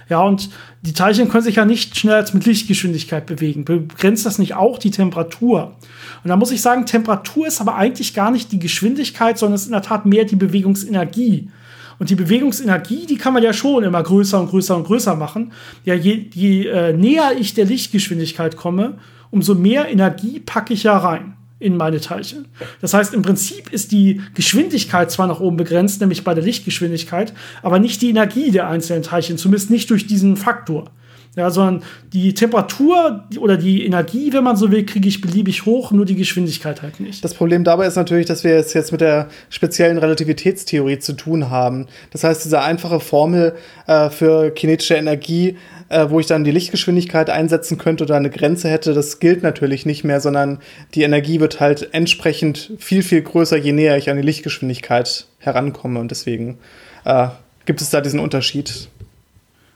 Ja, und die Teilchen können sich ja nicht schneller als mit Lichtgeschwindigkeit bewegen. Begrenzt das nicht auch die Temperatur? Und da muss ich sagen, Temperatur ist aber eigentlich gar nicht die Geschwindigkeit, sondern es ist in der Tat mehr die Bewegungsenergie. Und die Bewegungsenergie, die kann man ja schon immer größer und größer und größer machen. Ja, je, je äh, näher ich der Lichtgeschwindigkeit komme, umso mehr Energie packe ich ja rein. in meine Teilchen. Das heißt, im Prinzip ist die Geschwindigkeit zwar nach oben begrenzt, nämlich bei der Lichtgeschwindigkeit, aber nicht die Energie der einzelnen Teilchen, zumindest nicht durch diesen Faktor. Ja, sondern die Temperatur oder die Energie, wenn man so will, kriege ich beliebig hoch, nur die Geschwindigkeit halt nicht. Das Problem dabei ist natürlich, dass wir es jetzt mit der speziellen Relativitätstheorie zu tun haben. Das heißt, diese einfache Formel äh, für kinetische Energie, äh, wo ich dann die Lichtgeschwindigkeit einsetzen könnte oder eine Grenze hätte, das gilt natürlich nicht mehr, sondern die Energie wird halt entsprechend viel, viel größer, je näher ich an die Lichtgeschwindigkeit herankomme. Und deswegen äh, gibt es da diesen Unterschied.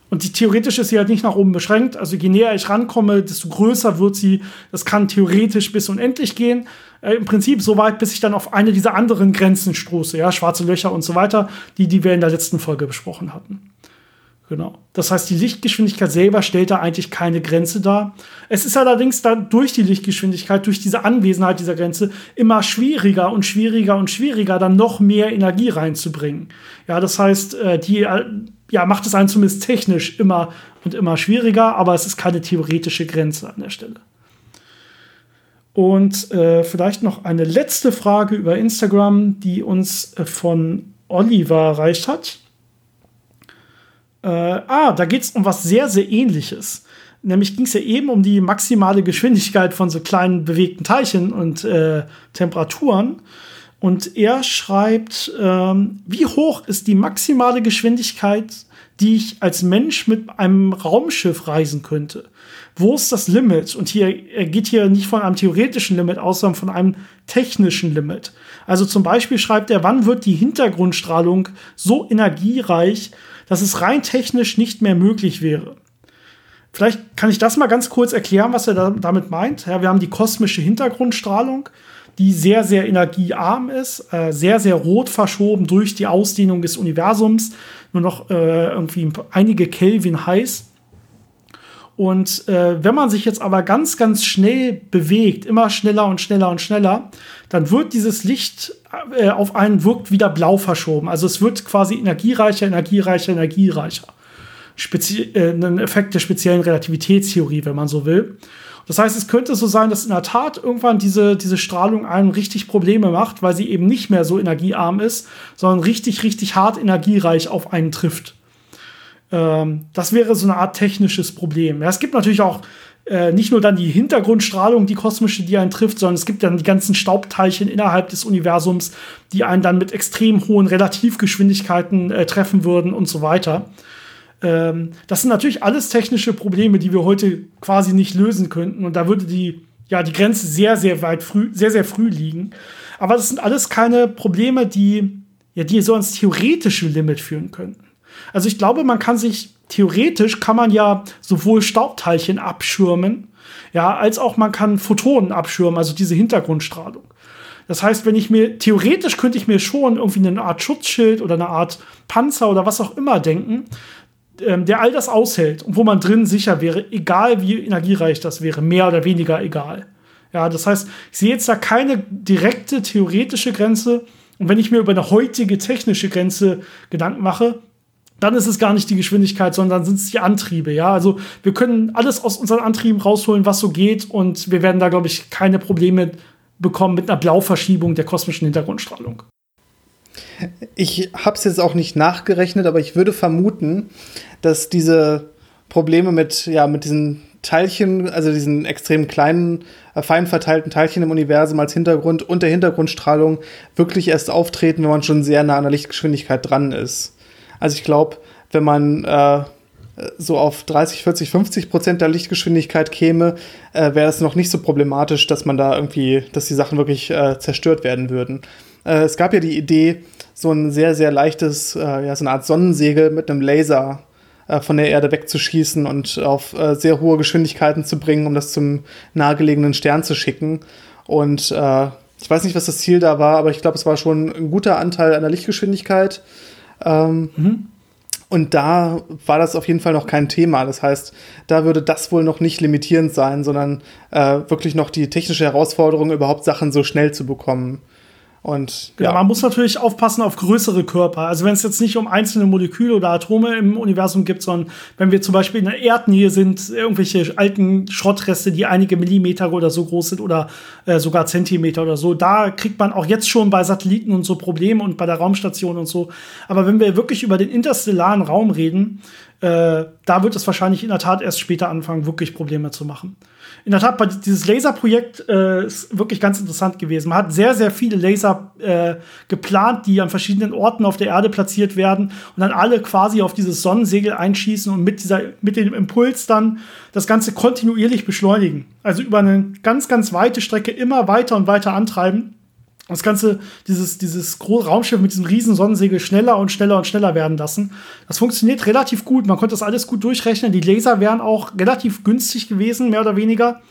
Und die theoretisch ist sie halt nicht nach oben beschränkt. Also je näher ich rankomme, desto größer wird sie. Das kann theoretisch bis unendlich gehen. Äh, Im Prinzip so weit, bis ich dann auf eine dieser anderen Grenzen stoße, ja, schwarze Löcher und so weiter, die, die wir in der letzten Folge besprochen hatten. Genau. Das heißt, die Lichtgeschwindigkeit selber stellt da eigentlich keine Grenze dar. Es ist allerdings dann durch die Lichtgeschwindigkeit, durch diese Anwesenheit dieser Grenze immer schwieriger und schwieriger und schwieriger, dann noch mehr Energie reinzubringen. Ja, das heißt, äh, die äh, ja, macht es einen zumindest technisch immer und immer schwieriger, aber es ist keine theoretische Grenze an der Stelle. Und äh, vielleicht noch eine letzte Frage über Instagram, die uns äh, von Oliver erreicht hat. Äh, ah, da geht es um was sehr, sehr ähnliches. Nämlich ging es ja eben um die maximale Geschwindigkeit von so kleinen bewegten Teilchen und äh, Temperaturen. Und er schreibt, ähm, wie hoch ist die maximale Geschwindigkeit, die ich als Mensch mit einem Raumschiff reisen könnte? Wo ist das Limit? Und hier, er geht hier nicht von einem theoretischen Limit aus, sondern von einem technischen Limit. Also zum Beispiel schreibt er, wann wird die Hintergrundstrahlung so energiereich, dass es rein technisch nicht mehr möglich wäre? Vielleicht kann ich das mal ganz kurz erklären, was er da, damit meint. Ja, wir haben die kosmische Hintergrundstrahlung die sehr, sehr energiearm ist, äh, sehr, sehr rot verschoben durch die Ausdehnung des Universums, nur noch äh, irgendwie einige Kelvin heiß. Und äh, wenn man sich jetzt aber ganz, ganz schnell bewegt, immer schneller und schneller und schneller, dann wird dieses Licht äh, auf einen wirkt wieder blau verschoben. Also es wird quasi energiereicher, energiereicher, energiereicher. Spezi äh, ein Effekt der speziellen Relativitätstheorie, wenn man so will. Das heißt, es könnte so sein, dass in der Tat irgendwann diese, diese Strahlung einem richtig Probleme macht, weil sie eben nicht mehr so energiearm ist, sondern richtig, richtig hart energiereich auf einen trifft. Ähm, das wäre so eine Art technisches Problem. Ja, es gibt natürlich auch äh, nicht nur dann die Hintergrundstrahlung, die kosmische, die einen trifft, sondern es gibt dann die ganzen Staubteilchen innerhalb des Universums, die einen dann mit extrem hohen Relativgeschwindigkeiten äh, treffen würden und so weiter. Ähm, das sind natürlich alles technische Probleme, die wir heute quasi nicht lösen könnten. Und da würde die, ja, die Grenze sehr, sehr weit früh, sehr, sehr früh liegen. Aber das sind alles keine Probleme, die, ja, die so ans theoretische Limit führen könnten. Also ich glaube, man kann sich, theoretisch kann man ja sowohl Staubteilchen abschirmen, ja, als auch man kann Photonen abschirmen, also diese Hintergrundstrahlung. Das heißt, wenn ich mir, theoretisch könnte ich mir schon irgendwie eine Art Schutzschild oder eine Art Panzer oder was auch immer denken, ähm, der all das aushält und wo man drin sicher wäre, egal wie energiereich das wäre, mehr oder weniger egal. Ja, das heißt, ich sehe jetzt da keine direkte theoretische Grenze. Und wenn ich mir über eine heutige technische Grenze Gedanken mache, dann ist es gar nicht die Geschwindigkeit, sondern sind es die Antriebe. Ja, also wir können alles aus unseren Antrieben rausholen, was so geht, und wir werden da, glaube ich, keine Probleme bekommen mit einer Blauverschiebung der kosmischen Hintergrundstrahlung. Ich habe es jetzt auch nicht nachgerechnet, aber ich würde vermuten, dass diese Probleme mit, ja, mit diesen Teilchen, also diesen extrem kleinen, äh, fein verteilten Teilchen im Universum als Hintergrund und der Hintergrundstrahlung wirklich erst auftreten, wenn man schon sehr nah an der Lichtgeschwindigkeit dran ist. Also ich glaube, wenn man äh, so auf 30, 40, 50 Prozent der Lichtgeschwindigkeit käme, äh, wäre es noch nicht so problematisch, dass man da irgendwie, dass die Sachen wirklich äh, zerstört werden würden. Äh, es gab ja die Idee, so ein sehr, sehr leichtes, äh, ja, so eine Art Sonnensegel mit einem Laser äh, von der Erde wegzuschießen und auf äh, sehr hohe Geschwindigkeiten zu bringen, um das zum nahegelegenen Stern zu schicken. Und äh, ich weiß nicht, was das Ziel da war, aber ich glaube, es war schon ein guter Anteil an der Lichtgeschwindigkeit. Ähm, mhm. Und da war das auf jeden Fall noch kein Thema. Das heißt, da würde das wohl noch nicht limitierend sein, sondern äh, wirklich noch die technische Herausforderung, überhaupt Sachen so schnell zu bekommen. Und genau, ja. man muss natürlich aufpassen auf größere Körper. Also wenn es jetzt nicht um einzelne Moleküle oder Atome im Universum gibt, sondern wenn wir zum Beispiel in der Erdnähe sind, irgendwelche alten Schrottreste, die einige Millimeter oder so groß sind oder äh, sogar Zentimeter oder so, da kriegt man auch jetzt schon bei Satelliten und so Probleme und bei der Raumstation und so. Aber wenn wir wirklich über den interstellaren Raum reden, äh, da wird es wahrscheinlich in der Tat erst später anfangen, wirklich Probleme zu machen in der Tat, dieses Laserprojekt äh, ist wirklich ganz interessant gewesen. Man hat sehr, sehr viele Laser äh, geplant, die an verschiedenen Orten auf der Erde platziert werden und dann alle quasi auf dieses Sonnensegel einschießen und mit, dieser, mit dem Impuls dann das Ganze kontinuierlich beschleunigen. Also über eine ganz, ganz weite Strecke immer weiter und weiter antreiben das Ganze, dieses, dieses Raumschiff mit diesem riesen Sonnensegel schneller und schneller und schneller werden lassen. Das funktioniert relativ gut. Man konnte das alles gut durchrechnen. Die Laser wären auch relativ günstig gewesen, mehr oder weniger.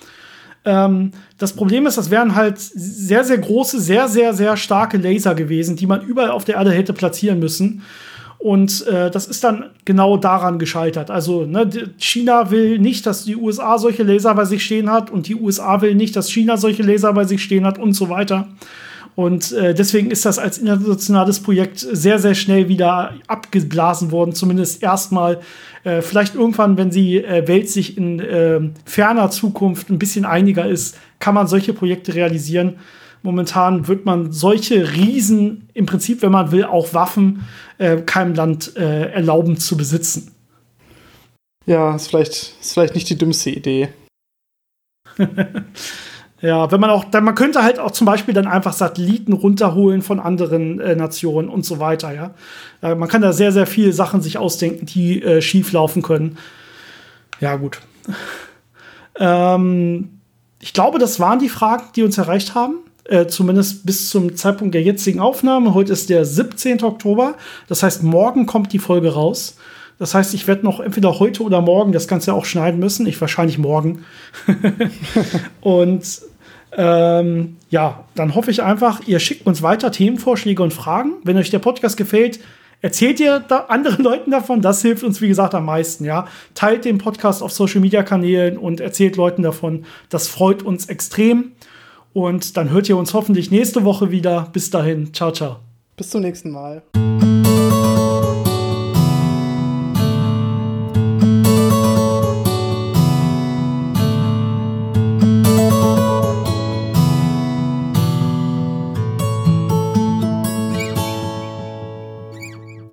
Ähm, das Problem ist, das wären halt sehr, sehr große, sehr, sehr, sehr starke Laser gewesen, die man überall auf der Erde hätte platzieren müssen. Und äh, das ist dann genau daran gescheitert. Also ne, China will nicht, dass die USA solche Laser bei sich stehen hat und die USA will nicht, dass China solche Laser bei sich stehen hat und so weiter. Und äh, deswegen ist das als internationales Projekt sehr, sehr schnell wieder abgeblasen worden, zumindest erstmal. Äh, vielleicht irgendwann, wenn die äh, Welt sich in äh, ferner Zukunft ein bisschen einiger ist, kann man solche Projekte realisieren. Momentan wird man solche Riesen, im Prinzip, wenn man will, auch Waffen, äh, keinem Land äh, erlauben zu besitzen. Ja, ist vielleicht, ist vielleicht nicht die dümmste Idee. Ja, wenn man auch, dann, man könnte halt auch zum Beispiel dann einfach Satelliten runterholen von anderen äh, Nationen und so weiter, ja. Äh, man kann da sehr, sehr viele Sachen sich ausdenken, die äh, schief laufen können. Ja, gut. ähm, ich glaube, das waren die Fragen, die uns erreicht haben. Äh, zumindest bis zum Zeitpunkt der jetzigen Aufnahme. Heute ist der 17. Oktober. Das heißt, morgen kommt die Folge raus. Das heißt, ich werde noch entweder heute oder morgen das Ganze auch schneiden müssen. Ich wahrscheinlich morgen. und ähm, ja, dann hoffe ich einfach, ihr schickt uns weiter Themenvorschläge und Fragen. Wenn euch der Podcast gefällt, erzählt ihr da anderen Leuten davon. Das hilft uns, wie gesagt, am meisten. Ja, teilt den Podcast auf Social Media Kanälen und erzählt Leuten davon. Das freut uns extrem. Und dann hört ihr uns hoffentlich nächste Woche wieder. Bis dahin, ciao, ciao. Bis zum nächsten Mal.